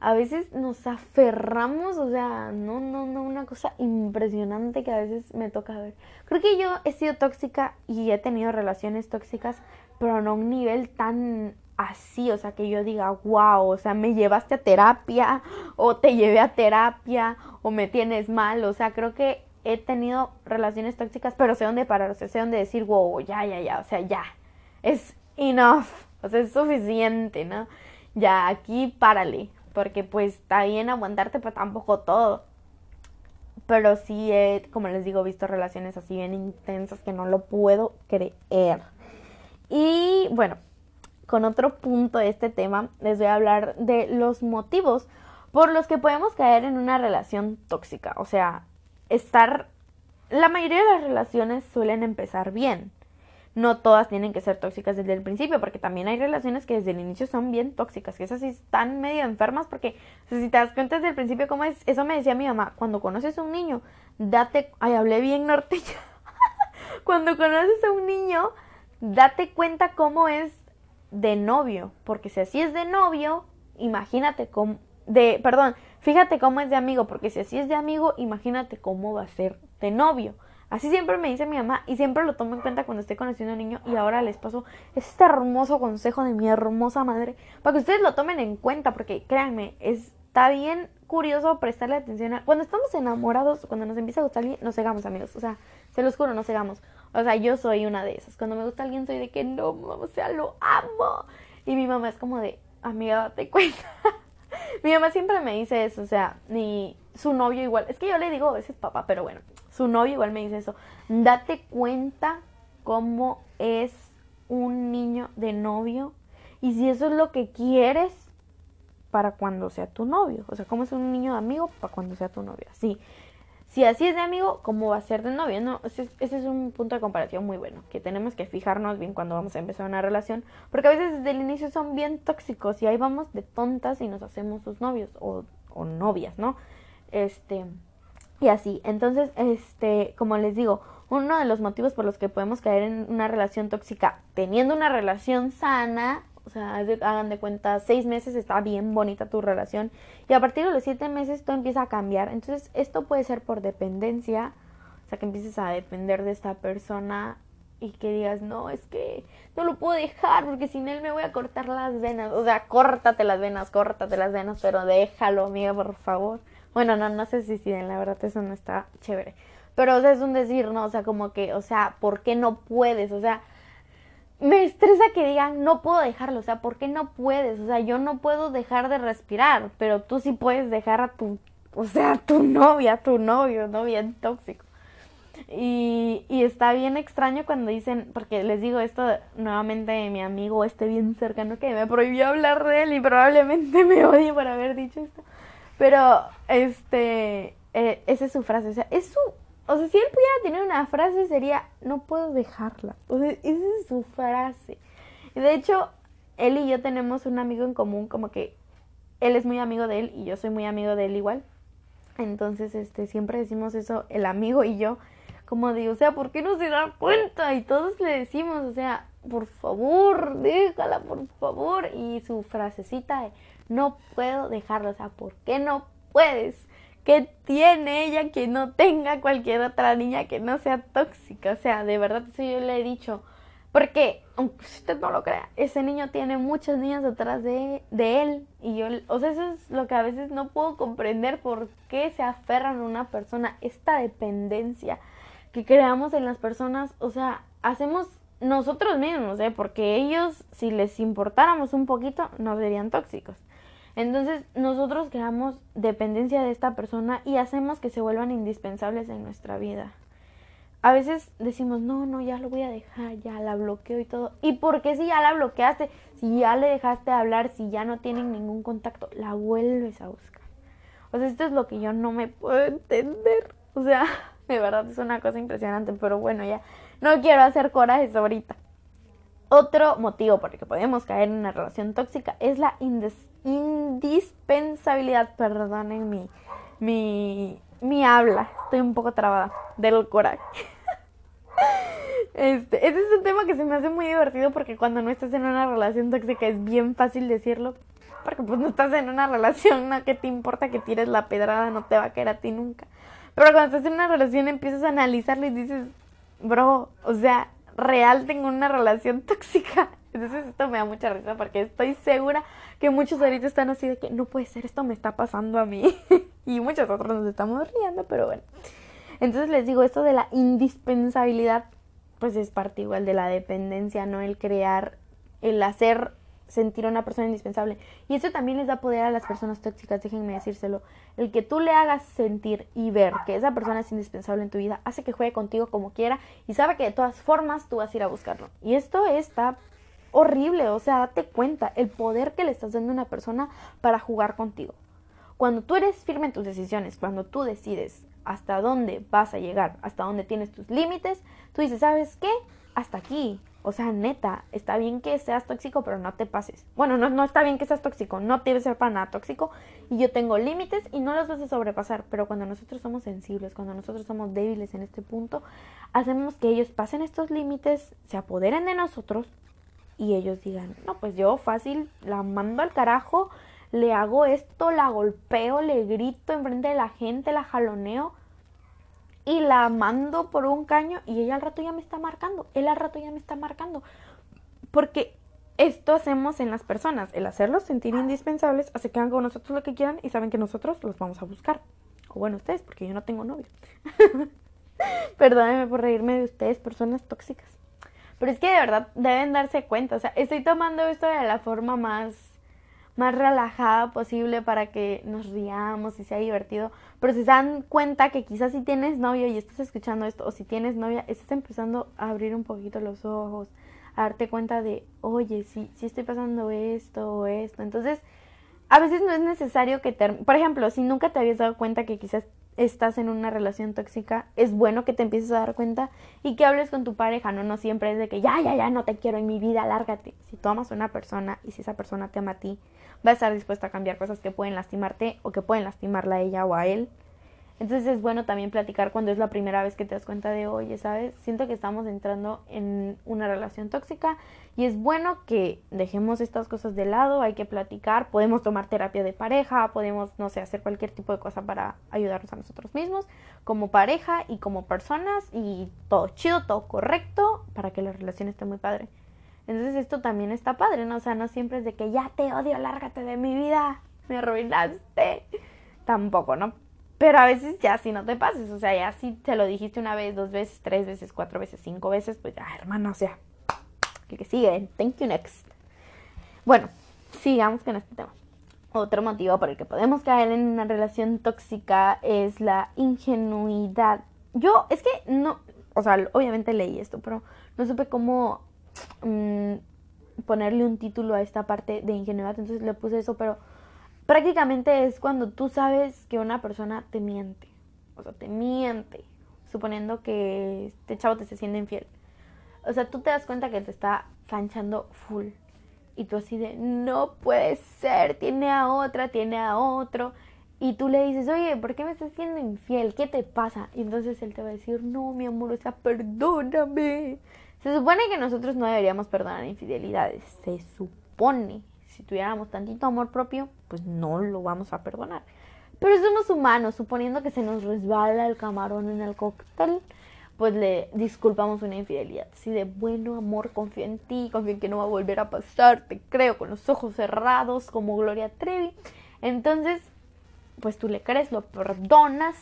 a veces nos aferramos, o sea, no, no, no, una cosa impresionante que a veces me toca ver. Creo que yo he sido tóxica y he tenido relaciones tóxicas, pero no a un nivel tan así, o sea, que yo diga, wow, o sea, me llevaste a terapia, o te llevé a terapia, o me tienes mal, o sea, creo que he tenido relaciones tóxicas, pero sé dónde parar, o sea, sé dónde decir, wow, ya, ya, ya, o sea, ya, es enough, o sea, es suficiente, ¿no? Ya, aquí párale, porque pues está bien aguantarte, pero tampoco todo. pero sí he, como les digo, visto relaciones así bien intensas que no lo puedo creer. Y bueno, con otro punto de este tema, les voy a hablar de los motivos por los que podemos caer en una relación tóxica. O sea, estar... La mayoría de las relaciones suelen empezar bien. No todas tienen que ser tóxicas desde el principio, porque también hay relaciones que desde el inicio son bien tóxicas, que esas sí están medio enfermas, porque si te das cuenta desde el principio cómo es, eso me decía mi mamá, cuando conoces a un niño, date, ay, hablé bien norteña, cuando conoces a un niño, date cuenta cómo es de novio, porque si así es de novio, imagínate cómo, de, perdón, fíjate cómo es de amigo, porque si así es de amigo, imagínate cómo va a ser de novio. Así siempre me dice mi mamá y siempre lo tomo en cuenta cuando estoy conociendo a un niño y ahora les paso este hermoso consejo de mi hermosa madre para que ustedes lo tomen en cuenta porque créanme, está bien curioso prestarle atención a... Cuando estamos enamorados, cuando nos empieza a gustar alguien, nos cegamos amigos, o sea, se los juro, nos cegamos. O sea, yo soy una de esas. Cuando me gusta alguien soy de que no, o sea, lo amo. Y mi mamá es como de, amiga, date cuenta. Mi mamá siempre me dice eso, o sea, ni su novio igual. Es que yo le digo a veces papá, pero bueno, su novio igual me dice eso. Date cuenta cómo es un niño de novio y si eso es lo que quieres para cuando sea tu novio. O sea, cómo es un niño de amigo para cuando sea tu novio. Así. Si así es de amigo, ¿cómo va a ser de novio? No, ese, es un punto de comparación muy bueno, que tenemos que fijarnos bien cuando vamos a empezar una relación, porque a veces desde el inicio son bien tóxicos y ahí vamos de tontas y nos hacemos sus novios o, o novias, ¿no? Este, y así. Entonces, este, como les digo, uno de los motivos por los que podemos caer en una relación tóxica teniendo una relación sana o sea, hagan de cuenta, seis meses está bien bonita tu relación y a partir de los siete meses todo empieza a cambiar. Entonces, esto puede ser por dependencia, o sea, que empieces a depender de esta persona y que digas, no, es que no lo puedo dejar porque sin él me voy a cortar las venas. O sea, córtate las venas, córtate las venas, pero déjalo, amiga, por favor. Bueno, no, no sé si siguen, la verdad eso no está chévere. Pero, o sea, es un decir, ¿no? O sea, como que, o sea, ¿por qué no puedes? O sea, me estresa que digan, no puedo dejarlo, o sea, ¿por qué no puedes? O sea, yo no puedo dejar de respirar, pero tú sí puedes dejar a tu, o sea, a tu novia, a tu novio, ¿no? Bien tóxico. Y, y está bien extraño cuando dicen, porque les digo esto nuevamente, mi amigo este bien cercano que me prohibió hablar de él y probablemente me odie por haber dicho esto. Pero, este, eh, esa es su frase, o sea, es su o sea, si él pudiera tener una frase sería, no puedo dejarla. O sea, esa es su frase. De hecho, él y yo tenemos un amigo en común, como que él es muy amigo de él y yo soy muy amigo de él igual. Entonces, este, siempre decimos eso, el amigo y yo, como digo, o sea, ¿por qué no se da cuenta? Y todos le decimos, o sea, por favor, déjala, por favor. Y su frasecita de, no puedo dejarla, o sea, ¿por qué no puedes? ¿Qué tiene ella que no tenga cualquier otra niña que no sea tóxica? O sea, de verdad, eso yo le he dicho. Porque, aunque usted no lo crea, ese niño tiene muchas niñas detrás de, de él. Y yo, o sea, eso es lo que a veces no puedo comprender por qué se aferran a una persona. Esta dependencia que creamos en las personas, o sea, hacemos nosotros mismos, ¿eh? Porque ellos, si les importáramos un poquito, no serían tóxicos. Entonces nosotros creamos dependencia de esta persona y hacemos que se vuelvan indispensables en nuestra vida. A veces decimos, no, no, ya lo voy a dejar, ya la bloqueo y todo. ¿Y por qué si ya la bloqueaste? Si ya le dejaste hablar, si ya no tienen ningún contacto, la vuelves a buscar. O sea, esto es lo que yo no me puedo entender. O sea, de verdad es una cosa impresionante, pero bueno, ya no quiero hacer corajes ahorita. Otro motivo por el que podemos caer en una relación tóxica es la indispensabilidad, perdonen mi, mi, mi habla, estoy un poco trabada del coraje. Este, es un tema que se me hace muy divertido porque cuando no estás en una relación tóxica es bien fácil decirlo. Porque pues no estás en una relación, ¿no? ¿Qué te importa que tires la pedrada? No te va a caer a ti nunca. Pero cuando estás en una relación empiezas a analizarlo y dices, bro, o sea, real tengo una relación tóxica. Entonces esto me da mucha risa porque estoy segura que muchos ahorita están así de que no puede ser, esto me está pasando a mí. y muchos otros nos estamos riendo, pero bueno. Entonces les digo, esto de la indispensabilidad, pues es parte igual de la dependencia, ¿no? El crear, el hacer sentir a una persona indispensable. Y eso también les da poder a las personas tóxicas, déjenme decírselo. El que tú le hagas sentir y ver que esa persona es indispensable en tu vida hace que juegue contigo como quiera y sabe que de todas formas tú vas a ir a buscarlo. Y esto está horrible, o sea, date cuenta el poder que le estás dando a una persona para jugar contigo. Cuando tú eres firme en tus decisiones, cuando tú decides hasta dónde vas a llegar, hasta dónde tienes tus límites, tú dices, ¿sabes qué? Hasta aquí, o sea, neta, está bien que seas tóxico, pero no te pases. Bueno, no, no está bien que seas tóxico, no debe ser para nada tóxico. Y yo tengo límites y no los vas a sobrepasar. Pero cuando nosotros somos sensibles, cuando nosotros somos débiles en este punto, hacemos que ellos pasen estos límites, se apoderen de nosotros y ellos digan, no, pues yo fácil la mando al carajo, le hago esto, la golpeo, le grito enfrente de la gente, la jaloneo y la mando por un caño y ella al rato ya me está marcando, él al rato ya me está marcando. Porque esto hacemos en las personas, el hacerlos sentir indispensables hace que hagan con nosotros lo que quieran y saben que nosotros los vamos a buscar. O bueno, ustedes, porque yo no tengo novio. Perdónenme por reírme de ustedes, personas tóxicas. Pero es que de verdad deben darse cuenta, o sea, estoy tomando esto de la forma más más relajada posible para que nos riamos y sea divertido. Pero si se dan cuenta que quizás si tienes novio y estás escuchando esto, o si tienes novia, estás empezando a abrir un poquito los ojos, a darte cuenta de, oye, sí, sí estoy pasando esto o esto. Entonces, a veces no es necesario que te... Por ejemplo, si nunca te habías dado cuenta que quizás estás en una relación tóxica, es bueno que te empieces a dar cuenta y que hables con tu pareja, no no siempre es de que ya, ya, ya, no te quiero en mi vida, lárgate. Si tú amas a una persona y si esa persona te ama a ti, va a estar dispuesta a cambiar cosas que pueden lastimarte o que pueden lastimarla a ella o a él. Entonces es bueno también platicar cuando es la primera vez que te das cuenta de, oye, ¿sabes? Siento que estamos entrando en una relación tóxica y es bueno que dejemos estas cosas de lado, hay que platicar, podemos tomar terapia de pareja, podemos, no sé, hacer cualquier tipo de cosa para ayudarnos a nosotros mismos como pareja y como personas y todo chido, todo correcto para que la relación esté muy padre. Entonces esto también está padre, ¿no? O sea, no siempre es de que ya te odio, lárgate de mi vida, me arruinaste. Tampoco, ¿no? Pero a veces ya si no te pases, o sea, ya si te lo dijiste una vez, dos veces, tres veces, cuatro veces, cinco veces, pues ya, hermano, o sea, que sigue, thank you next. Bueno, sigamos con este tema. Otro motivo por el que podemos caer en una relación tóxica es la ingenuidad. Yo, es que no, o sea, obviamente leí esto, pero no supe cómo mm, ponerle un título a esta parte de ingenuidad, entonces le puse eso, pero prácticamente es cuando tú sabes que una persona te miente. O sea, te miente. Suponiendo que este chavo te se siente infiel. O sea, tú te das cuenta que te está canchando full. Y tú así de, no puede ser, tiene a otra, tiene a otro. Y tú le dices, oye, ¿por qué me estás siendo infiel? ¿Qué te pasa? Y entonces él te va a decir, no, mi amor, o sea, perdóname. Se supone que nosotros no deberíamos perdonar infidelidades. Se supone si tuviéramos tantito amor propio, pues no lo vamos a perdonar. Pero somos humanos, suponiendo que se nos resbala el camarón en el cóctel, pues le disculpamos una infidelidad. Si de bueno amor confío en ti, confío en que no va a volver a pasar, te creo con los ojos cerrados como Gloria Trevi. Entonces, pues tú le crees, lo perdonas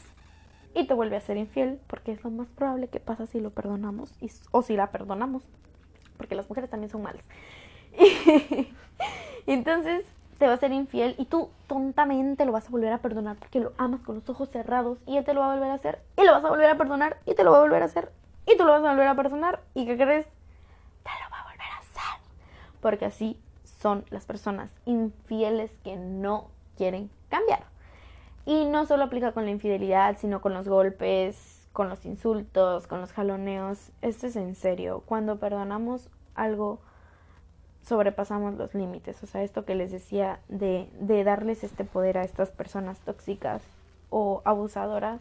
y te vuelve a ser infiel, porque es lo más probable que pasa si lo perdonamos o si la perdonamos, porque las mujeres también son malas. Entonces te va a ser infiel y tú tontamente lo vas a volver a perdonar porque lo amas con los ojos cerrados y él te lo va a volver a hacer y lo vas a volver a perdonar y te lo va a volver a hacer y tú lo vas a volver a perdonar y ¿qué crees? Te lo va a volver a hacer. Porque así son las personas infieles que no quieren cambiar. Y no solo aplica con la infidelidad, sino con los golpes, con los insultos, con los jaloneos. Esto es en serio. Cuando perdonamos algo sobrepasamos los límites. O sea, esto que les decía de, de darles este poder a estas personas tóxicas o abusadoras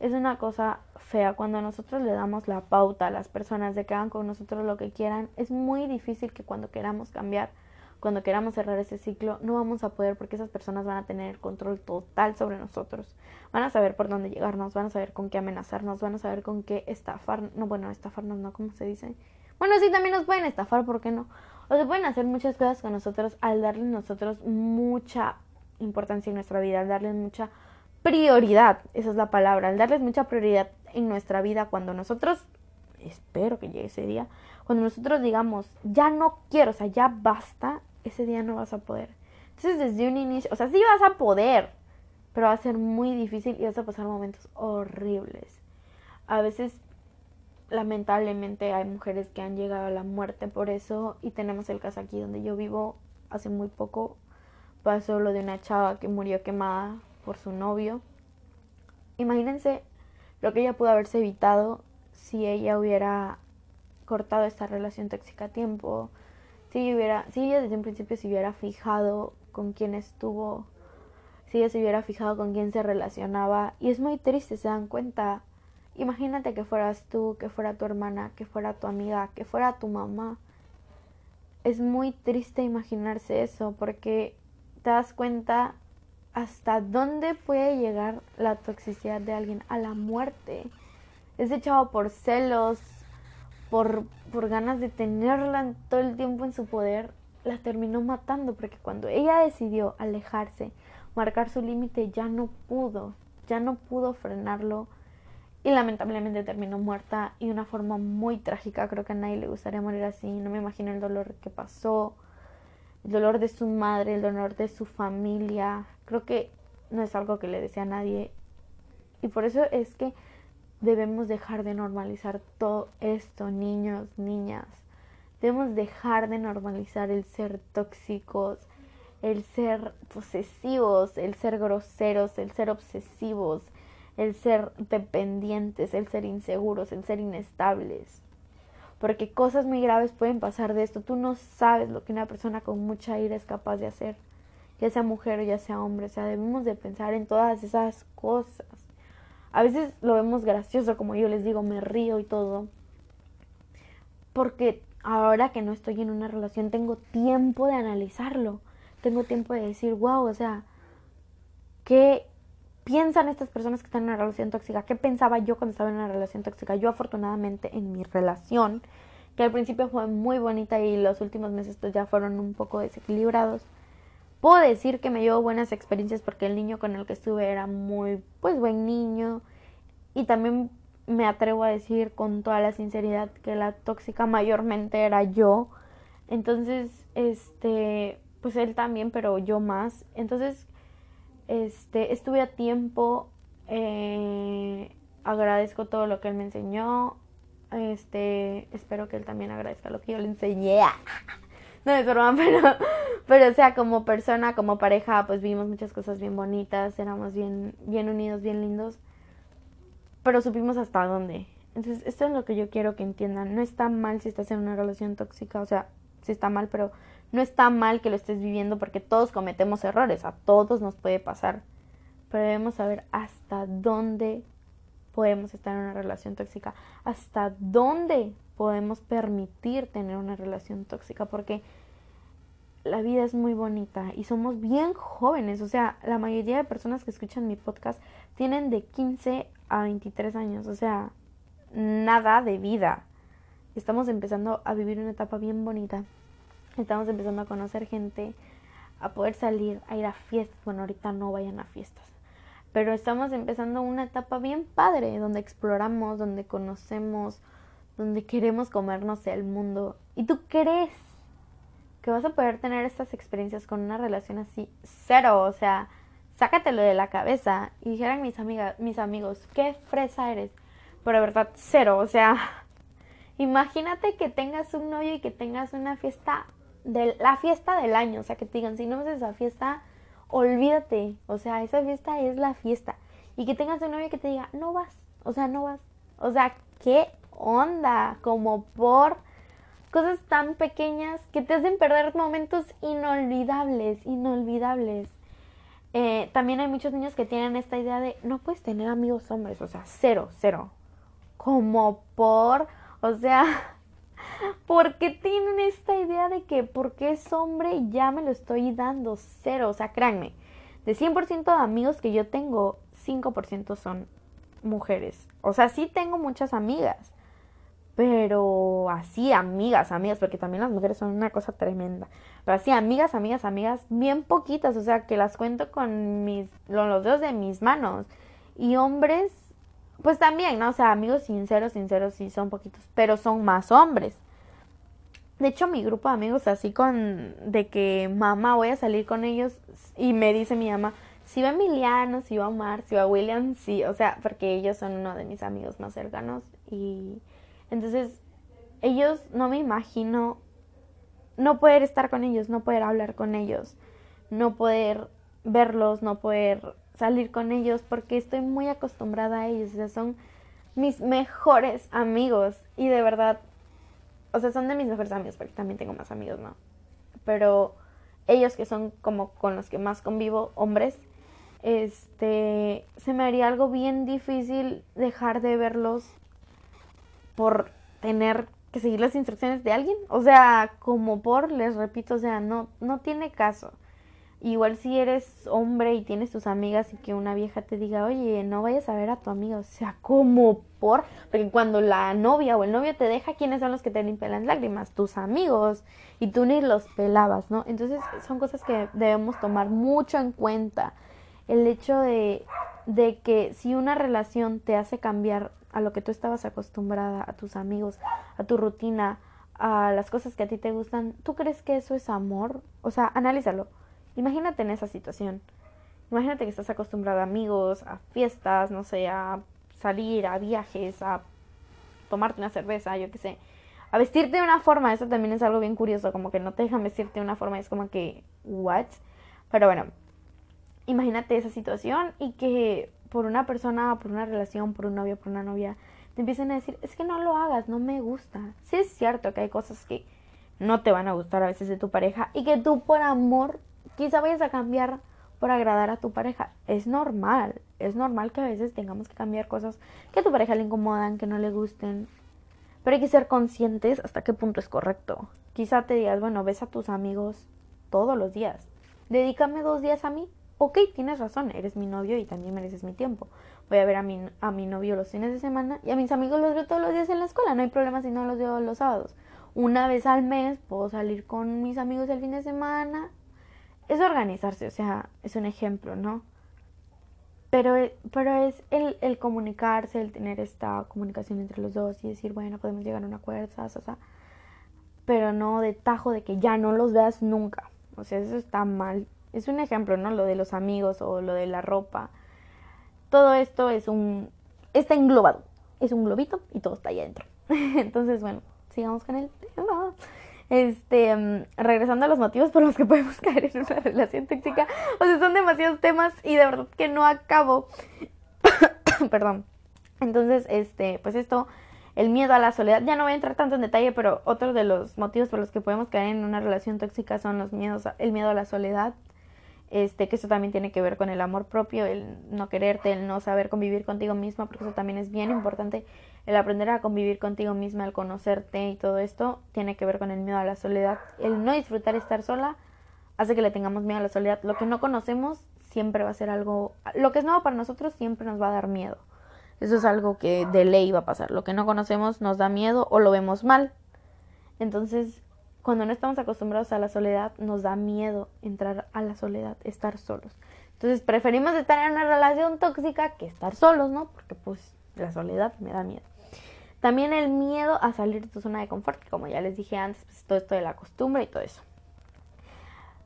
es una cosa fea. Cuando nosotros le damos la pauta a las personas de que hagan con nosotros lo que quieran, es muy difícil que cuando queramos cambiar, cuando queramos cerrar ese ciclo, no vamos a poder porque esas personas van a tener el control total sobre nosotros. Van a saber por dónde llegarnos, van a saber con qué amenazarnos, van a saber con qué estafar, no, bueno, estafarnos no, ¿cómo se dice? Bueno, sí, también nos pueden estafar, ¿por qué no? O se pueden hacer muchas cosas con nosotros al darle nosotros mucha importancia en nuestra vida, al darles mucha prioridad, esa es la palabra, al darles mucha prioridad en nuestra vida cuando nosotros, espero que llegue ese día, cuando nosotros digamos, ya no quiero, o sea, ya basta, ese día no vas a poder. Entonces desde un inicio, o sea, sí vas a poder, pero va a ser muy difícil y vas a pasar momentos horribles. A veces, lamentablemente, hay mujeres que han llegado a la muerte por eso y tenemos el caso aquí donde yo vivo hace muy poco. Pasó lo de una chava que murió quemada por su novio. Imagínense lo que ella pudo haberse evitado si ella hubiera cortado esta relación tóxica a tiempo, si ella, hubiera, si ella desde un principio se hubiera fijado con quién estuvo, si ella se hubiera fijado con quién se relacionaba. Y es muy triste, se dan cuenta. Imagínate que fueras tú, que fuera tu hermana, que fuera tu amiga, que fuera tu mamá. Es muy triste imaginarse eso porque te das cuenta hasta dónde puede llegar la toxicidad de alguien, a la muerte. Es echado por celos, por, por ganas de tenerla todo el tiempo en su poder, la terminó matando porque cuando ella decidió alejarse, marcar su límite, ya no pudo, ya no pudo frenarlo y lamentablemente terminó muerta y de una forma muy trágica. Creo que a nadie le gustaría morir así, no me imagino el dolor que pasó, el dolor de su madre, el dolor de su familia. Creo que no es algo que le desea a nadie y por eso es que debemos dejar de normalizar todo esto, niños, niñas. Debemos dejar de normalizar el ser tóxicos, el ser posesivos, el ser groseros, el ser obsesivos, el ser dependientes, el ser inseguros, el ser inestables. Porque cosas muy graves pueden pasar de esto. Tú no sabes lo que una persona con mucha ira es capaz de hacer. Ya sea mujer o ya sea hombre. O sea, debemos de pensar en todas esas cosas. A veces lo vemos gracioso, como yo les digo, me río y todo. Porque ahora que no estoy en una relación tengo tiempo de analizarlo. Tengo tiempo de decir, wow, o sea, ¿qué piensan estas personas que están en una relación tóxica? ¿Qué pensaba yo cuando estaba en una relación tóxica? Yo afortunadamente en mi relación, que al principio fue muy bonita y los últimos meses pues ya fueron un poco desequilibrados Puedo decir que me llevo buenas experiencias porque el niño con el que estuve era muy, pues, buen niño. Y también me atrevo a decir con toda la sinceridad que la tóxica mayormente era yo. Entonces, este, pues él también, pero yo más. Entonces, este, estuve a tiempo. Eh, agradezco todo lo que él me enseñó. Este, espero que él también agradezca lo que yo le enseñé. no es broma, pero, pero o sea, como persona, como pareja, pues vimos muchas cosas bien bonitas, éramos bien, bien unidos, bien lindos, pero supimos hasta dónde. Entonces, esto es lo que yo quiero que entiendan. No está mal si estás en una relación tóxica, o sea, sí está mal, pero no está mal que lo estés viviendo porque todos cometemos errores, a todos nos puede pasar. Pero debemos saber hasta dónde podemos estar en una relación tóxica, hasta dónde podemos permitir tener una relación tóxica, porque la vida es muy bonita y somos bien jóvenes, o sea, la mayoría de personas que escuchan mi podcast tienen de 15 a 23 años, o sea, nada de vida. Estamos empezando a vivir una etapa bien bonita. Estamos empezando a conocer gente, a poder salir, a ir a fiestas. Bueno, ahorita no vayan a fiestas. Pero estamos empezando una etapa bien padre, donde exploramos, donde conocemos, donde queremos comernos el mundo. ¿Y tú crees que vas a poder tener estas experiencias con una relación así? Cero, o sea, sácatelo de la cabeza. Y dijeran mis amigas, mis amigos, qué fresa eres. Pero de verdad, cero, o sea, imagínate que tengas un novio y que tengas una fiesta de la fiesta del año, o sea, que te digan, si no haces esa fiesta, olvídate, o sea, esa fiesta es la fiesta. Y que tengas un novio que te diga, no vas, o sea, no vas. O sea, qué onda, como por cosas tan pequeñas que te hacen perder momentos inolvidables, inolvidables. Eh, también hay muchos niños que tienen esta idea de no puedes tener amigos hombres, o sea, cero, cero. Como por, o sea, ¿por qué tienen esta idea de que porque es hombre ya me lo estoy dando cero? O sea, créanme, de 100% de amigos que yo tengo, 5% son mujeres. O sea, sí tengo muchas amigas, pero así, amigas, amigas, porque también las mujeres son una cosa tremenda. Pero así, amigas, amigas, amigas, bien poquitas, o sea, que las cuento con mis, los dedos de mis manos. Y hombres, pues también, ¿no? O sea, amigos sinceros, sinceros sí son poquitos, pero son más hombres. De hecho, mi grupo de amigos, así con de que mamá voy a salir con ellos y me dice mi mamá, si va Emiliano, si va Omar, si va William, sí, o sea, porque ellos son uno de mis amigos más cercanos y entonces ellos no me imagino no poder estar con ellos, no poder hablar con ellos, no poder verlos, no poder salir con ellos porque estoy muy acostumbrada a ellos, o sea, son mis mejores amigos y de verdad, o sea, son de mis mejores amigos porque también tengo más amigos, ¿no? Pero ellos que son como con los que más convivo, hombres, este, se me haría algo bien difícil dejar de verlos por tener que seguir las instrucciones de alguien. O sea, como por, les repito, o sea, no, no tiene caso. Igual si eres hombre y tienes tus amigas y que una vieja te diga, oye, no vayas a ver a tu amiga, o sea, como por, porque cuando la novia o el novio te deja, ¿quiénes son los que te limpian las lágrimas? Tus amigos, y tú ni los pelabas, ¿no? Entonces son cosas que debemos tomar mucho en cuenta. El hecho de, de que si una relación te hace cambiar a lo que tú estabas acostumbrada, a tus amigos, a tu rutina, a las cosas que a ti te gustan, ¿tú crees que eso es amor? O sea, analízalo Imagínate en esa situación. Imagínate que estás acostumbrado a amigos, a fiestas, no sé, a salir, a viajes, a tomarte una cerveza, yo qué sé. A vestirte de una forma, eso también es algo bien curioso, como que no te dejan vestirte de una forma, es como que, ¿what? Pero bueno, imagínate esa situación y que por una persona, por una relación, por un novio, por una novia, te empiecen a decir, es que no lo hagas, no me gusta. Sí es cierto que hay cosas que no te van a gustar a veces de tu pareja y que tú por amor quizá vayas a cambiar por agradar a tu pareja. Es normal, es normal que a veces tengamos que cambiar cosas que a tu pareja le incomodan, que no le gusten. Pero hay que ser conscientes hasta qué punto es correcto. Quizá te digas, bueno, ves a tus amigos todos los días. Dedícame dos días a mí. Ok, tienes razón, eres mi novio y también mereces mi tiempo. Voy a ver a mi, a mi novio los fines de semana y a mis amigos los veo todos los días en la escuela. No hay problema si no los veo los sábados. Una vez al mes puedo salir con mis amigos el fin de semana es organizarse, o sea, es un ejemplo, ¿no? Pero, e, pero es el, comunicarse, el tener esta comunicación entre los dos y decir, bueno, podemos llegar a un acuerdo, pero no de tajo de que ya no los veas nunca. O sea, eso está mal. Es un ejemplo, ¿no? Lo de los amigos o lo de la ropa. Todo esto es un... está englobado. Es un globito y todo está ahí adentro. Entonces, bueno, sigamos con el tema. Este, mm, regresando a los motivos por los que podemos caer en una relación tóxica. O sea, son demasiados temas y de verdad que no acabo. Perdón. Entonces, este, pues esto, el miedo a la soledad. Ya no voy a entrar tanto en detalle, pero otro de los motivos por los que podemos caer en una relación tóxica son los miedos, el miedo a la soledad, este, que eso también tiene que ver con el amor propio, el no quererte, el no saber convivir contigo misma, porque eso también es bien importante, el aprender a convivir contigo misma, el conocerte y todo esto, tiene que ver con el miedo a la soledad, el no disfrutar estar sola hace que le tengamos miedo a la soledad, lo que no conocemos siempre va a ser algo, lo que es nuevo para nosotros siempre nos va a dar miedo, eso es algo que de ley va a pasar, lo que no conocemos nos da miedo o lo vemos mal, entonces cuando no estamos acostumbrados a la soledad, nos da miedo entrar a la soledad, estar solos. Entonces preferimos estar en una relación tóxica que estar solos, ¿no? Porque pues la soledad me da miedo. También el miedo a salir de tu zona de confort, que como ya les dije antes, pues todo esto de la costumbre y todo eso.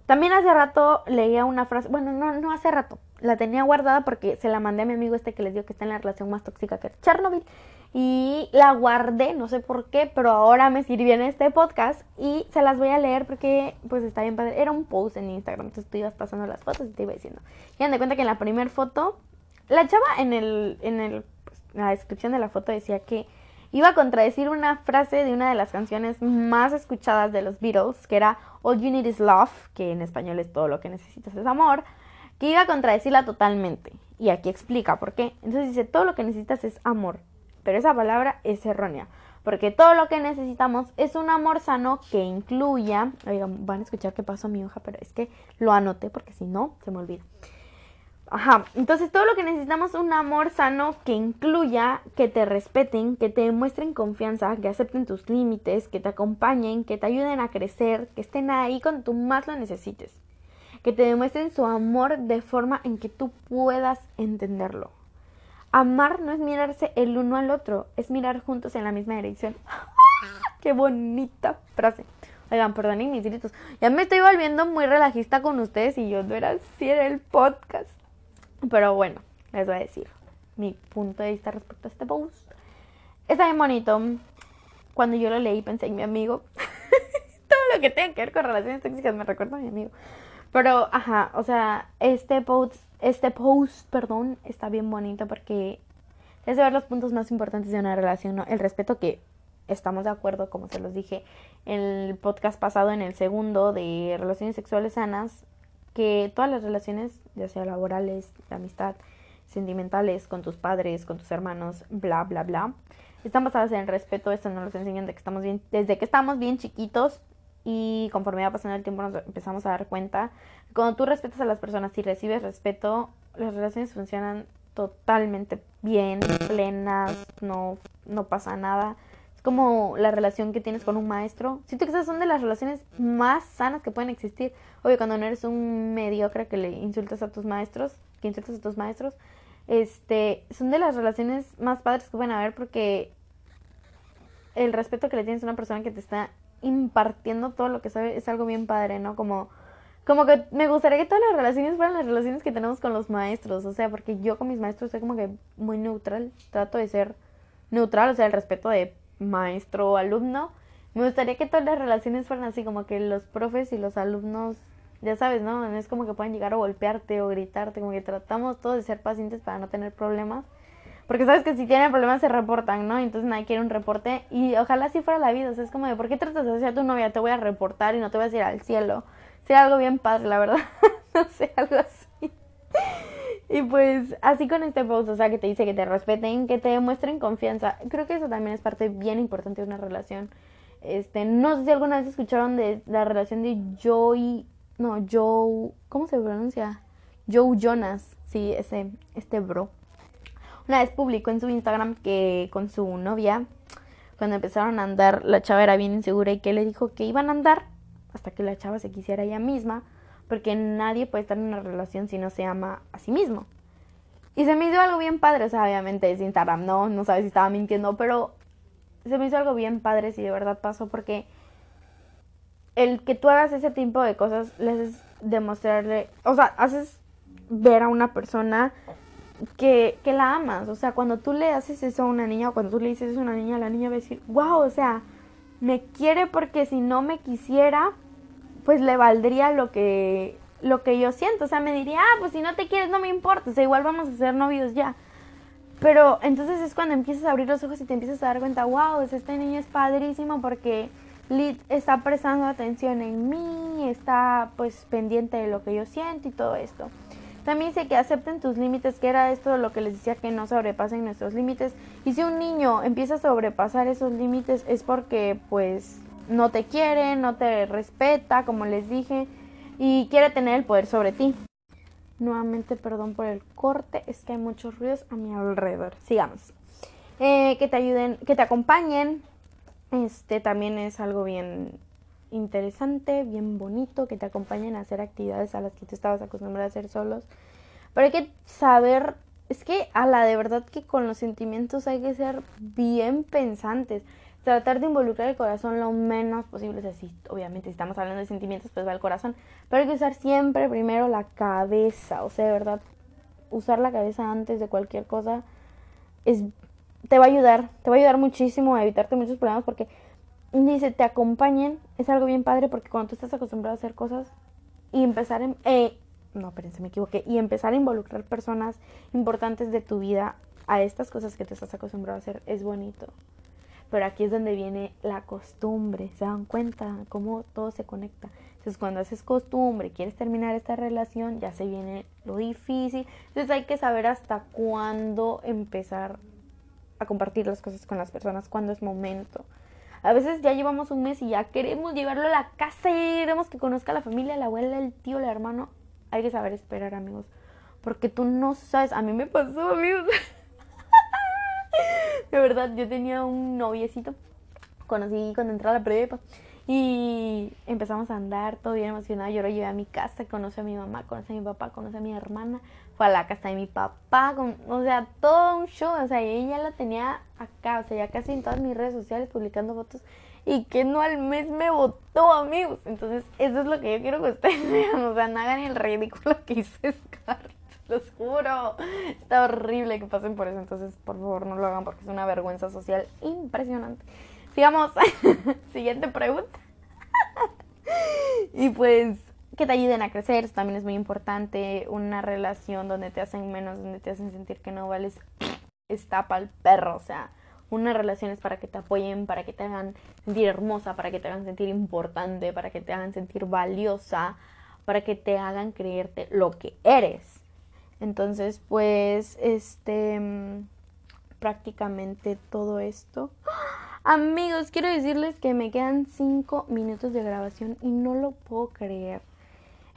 También hace rato leía una frase, bueno, no, no hace rato, la tenía guardada porque se la mandé a mi amigo este que les digo que está en la relación más tóxica que Chernobyl y la guardé, no sé por qué, pero ahora me sirvió en este podcast y se las voy a leer porque pues está bien padre. Era un post en Instagram, entonces tú ibas pasando las fotos y te iba diciendo. Y de cuenta que en la primera foto, la chava en el, en el, pues, la descripción de la foto decía que iba a contradecir una frase de una de las canciones más escuchadas de los Beatles, que era All You Need Is Love, que en español es todo lo que necesitas es amor, que iba a contradecirla totalmente. Y aquí explica por qué. Entonces dice, todo lo que necesitas es amor pero esa palabra es errónea. Porque todo lo que necesitamos es un amor sano que incluya. Oigan, van a escuchar qué pasó mi hoja, pero es que lo anoté porque si no, se me olvida. Ajá, entonces todo lo que necesitamos es un amor sano que incluya que te respeten, que te demuestren confianza, que acepten tus límites, que te acompañen, que te ayuden a crecer, que estén ahí cuando tú más lo necesites, que te demuestren su amor de forma en que tú puedas entenderlo. Amar no es mirarse el uno al otro, es mirar juntos en la misma dirección. ¡Qué bonita frase! Oigan, perdonen mis gritos. Ya me estoy volviendo muy relajista con ustedes y yo no era así en el podcast. Pero bueno, les voy a decir mi punto de vista respecto a este post. Está bien bonito. Cuando yo lo leí pensé en mi amigo. Todo lo que tenga que ver con relaciones tóxicas me recuerda a mi amigo. Pero, ajá, o sea, este post, este post, perdón, está bien bonito porque es de ver los puntos más importantes de una relación. El respeto que estamos de acuerdo, como se los dije en el podcast pasado, en el segundo de relaciones sexuales sanas, que todas las relaciones, ya sea laborales, de amistad, sentimentales, con tus padres, con tus hermanos, bla, bla, bla, están basadas en el respeto. Esto nos lo enseñan de que estamos bien, desde que estamos bien chiquitos y conforme va pasando el tiempo nos empezamos a dar cuenta. Cuando tú respetas a las personas y recibes respeto, las relaciones funcionan totalmente bien, plenas, no, no pasa nada. Como la relación que tienes con un maestro. Siento que esas son de las relaciones más sanas que pueden existir. Obvio, cuando no eres un mediocre que le insultas a tus maestros, que insultas a tus maestros, este, son de las relaciones más padres que pueden haber porque el respeto que le tienes a una persona que te está impartiendo todo lo que sabe es algo bien padre, ¿no? Como como que me gustaría que todas las relaciones fueran las relaciones que tenemos con los maestros, o sea, porque yo con mis maestros soy como que muy neutral, trato de ser neutral, o sea, el respeto de maestro alumno. Me gustaría que todas las relaciones fueran así, como que los profes y los alumnos, ya sabes, ¿no? Es como que puedan llegar a golpearte o gritarte, como que tratamos todos de ser pacientes para no tener problemas. Porque sabes que si tienen problemas se reportan, ¿no? Entonces nadie quiere un reporte. Y ojalá así fuera la vida. O sea, es como de, ¿por qué tratas de hacer a tu novia? Te voy a reportar y no te voy a ir al cielo sea algo bien padre, la verdad. no sé, algo así. Y pues así con este post, o sea, que te dice que te respeten, que te demuestren confianza. Creo que eso también es parte bien importante de una relación. Este, no sé si alguna vez escucharon de la relación de Joey, no, Joe, ¿cómo se pronuncia? Joe Jonas, sí, ese, este bro. Una vez publicó en su Instagram que con su novia, cuando empezaron a andar, la chava era bien insegura y que le dijo que iban a andar hasta que la chava se quisiera ella misma, porque nadie puede estar en una relación si no se ama a sí mismo. Y se me hizo algo bien padre, o sea, obviamente es Instagram, no, no sabes si estaba mintiendo, pero se me hizo algo bien padre si de verdad pasó, porque el que tú hagas ese tipo de cosas le haces demostrarle, o sea, haces ver a una persona que, que la amas, o sea, cuando tú le haces eso a una niña o cuando tú le dices eso a una niña, la niña va a decir, wow, o sea, me quiere porque si no me quisiera, pues le valdría lo que lo que yo siento, o sea, me diría, ah, pues si no te quieres no me importa, o sea, igual vamos a ser novios ya. Pero entonces es cuando empiezas a abrir los ojos y te empiezas a dar cuenta, wow, este niño es padrísimo porque Lid está prestando atención en mí, está pues pendiente de lo que yo siento y todo esto. También dice que acepten tus límites, que era esto lo que les decía, que no sobrepasen nuestros límites. Y si un niño empieza a sobrepasar esos límites es porque pues no te quiere, no te respeta, como les dije, y quiere tener el poder sobre ti. Nuevamente, perdón por el corte, es que hay muchos ruidos a mi alrededor. Sigamos. Eh, que te ayuden, que te acompañen. Este también es algo bien interesante, bien bonito, que te acompañen a hacer actividades a las que tú estabas acostumbrado a hacer solos. Pero hay que saber, es que a la de verdad que con los sentimientos hay que ser bien pensantes. Tratar de involucrar el corazón lo menos posible. Es así, obviamente, si estamos hablando de sentimientos, pues va el corazón. Pero hay que usar siempre primero la cabeza. O sea, de verdad, usar la cabeza antes de cualquier cosa es, te va a ayudar. Te va a ayudar muchísimo a evitarte muchos problemas porque dice, te acompañen, es algo bien padre porque cuando tú estás acostumbrado a hacer cosas y empezar en... Eh, no, espérense, me equivoqué. Y empezar a involucrar personas importantes de tu vida a estas cosas que te estás acostumbrado a hacer es bonito. Pero aquí es donde viene la costumbre. ¿Se dan cuenta cómo todo se conecta? Entonces, cuando haces costumbre, quieres terminar esta relación, ya se viene lo difícil. Entonces, hay que saber hasta cuándo empezar a compartir las cosas con las personas, cuándo es momento. A veces ya llevamos un mes y ya queremos llevarlo a la casa y queremos que conozca a la familia, la abuela, el tío, el hermano. Hay que saber esperar, amigos. Porque tú no sabes. A mí me pasó, amigos. De verdad, yo tenía un noviecito. Conocí cuando entré a la prepa. Y empezamos a andar, todo bien emocionado. Yo lo llevé a mi casa, conocí a mi mamá, conocí a mi papá, conocí a mi hermana fue a la casa de mi papá, con, o sea, todo un show, o sea, ella la tenía acá, o sea, ya casi en todas mis redes sociales publicando fotos y que no al mes me votó, amigos. Entonces, eso es lo que yo quiero que ustedes vean. O sea, no hagan el ridículo que hizo Scar. Los juro. Está horrible que pasen por eso. Entonces, por favor, no lo hagan porque es una vergüenza social impresionante. Sigamos. Siguiente pregunta. y pues, que te ayuden a crecer. Eso también es muy importante. Una relación donde te hacen menos, donde te hacen sentir que no vales. Está para el perro. O sea, una relación es para que te apoyen, para que te hagan sentir hermosa, para que te hagan sentir importante, para que te hagan sentir valiosa, para que te hagan creerte lo que eres. Entonces, pues, este, mm, prácticamente todo esto. Amigos, quiero decirles que me quedan 5 minutos de grabación y no lo puedo creer.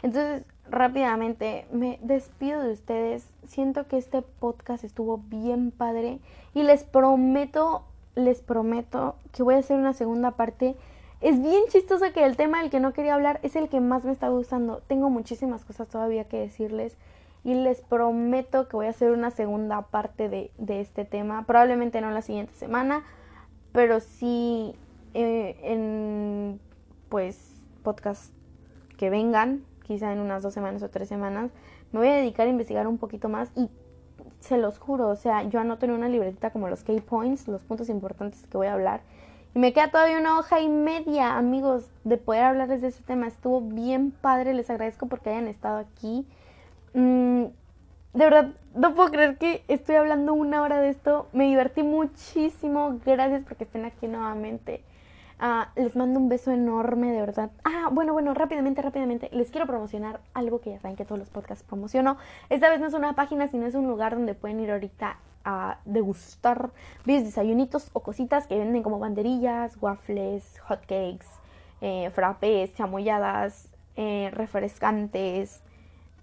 Entonces, rápidamente, me despido de ustedes. Siento que este podcast estuvo bien padre y les prometo, les prometo que voy a hacer una segunda parte. Es bien chistoso que el tema del que no quería hablar es el que más me está gustando. Tengo muchísimas cosas todavía que decirles y les prometo que voy a hacer una segunda parte de, este tema. Probablemente no la siguiente semana, pero sí eh, en pues podcast que vengan, quizá en unas dos semanas o tres semanas, me voy a dedicar a investigar un poquito más y se los juro, o sea, yo anoto en una libretita como los key points, los puntos importantes que voy a hablar. Y me queda todavía una hoja y media, amigos, de poder hablarles de ese tema. Estuvo bien padre, les agradezco porque hayan estado aquí. Mm, de verdad, no puedo creer que estoy hablando una hora de esto. Me divertí muchísimo. Gracias porque estén aquí nuevamente. Ah, les mando un beso enorme, de verdad. Ah, bueno, bueno, rápidamente, rápidamente. Les quiero promocionar algo que ya saben que todos los podcasts promociono. Esta vez no es una página, sino es un lugar donde pueden ir ahorita a degustar mis desayunitos o cositas que venden como banderillas, waffles, hotcakes, eh, frappés, chamoyadas, eh, refrescantes,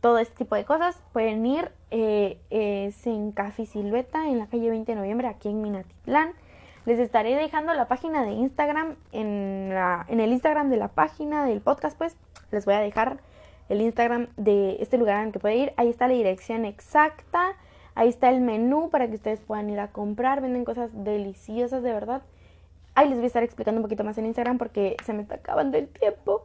todo este tipo de cosas, pueden ir. Eh, es en Café Silueta, en la calle 20 de noviembre, aquí en Minatitlán. Les estaré dejando la página de Instagram en, en el Instagram de la página del podcast, pues les voy a dejar el Instagram de este lugar en el que puede ir. Ahí está la dirección exacta. Ahí está el menú para que ustedes puedan ir a comprar. Venden cosas deliciosas, de verdad. Ahí les voy a estar explicando un poquito más en Instagram porque se me está acabando el tiempo.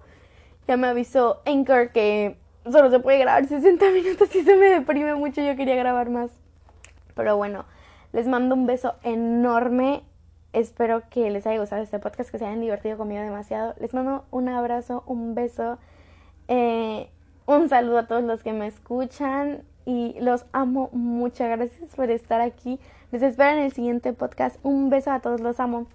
Ya me avisó Anchor que solo se puede grabar 60 minutos y se me deprime mucho. Yo quería grabar más. Pero bueno, les mando un beso enorme. Espero que les haya gustado este podcast, que se hayan divertido conmigo demasiado. Les mando un abrazo, un beso. Eh, un saludo a todos los que me escuchan y los amo. Muchas gracias por estar aquí. Les espero en el siguiente podcast. Un beso a todos, los amo.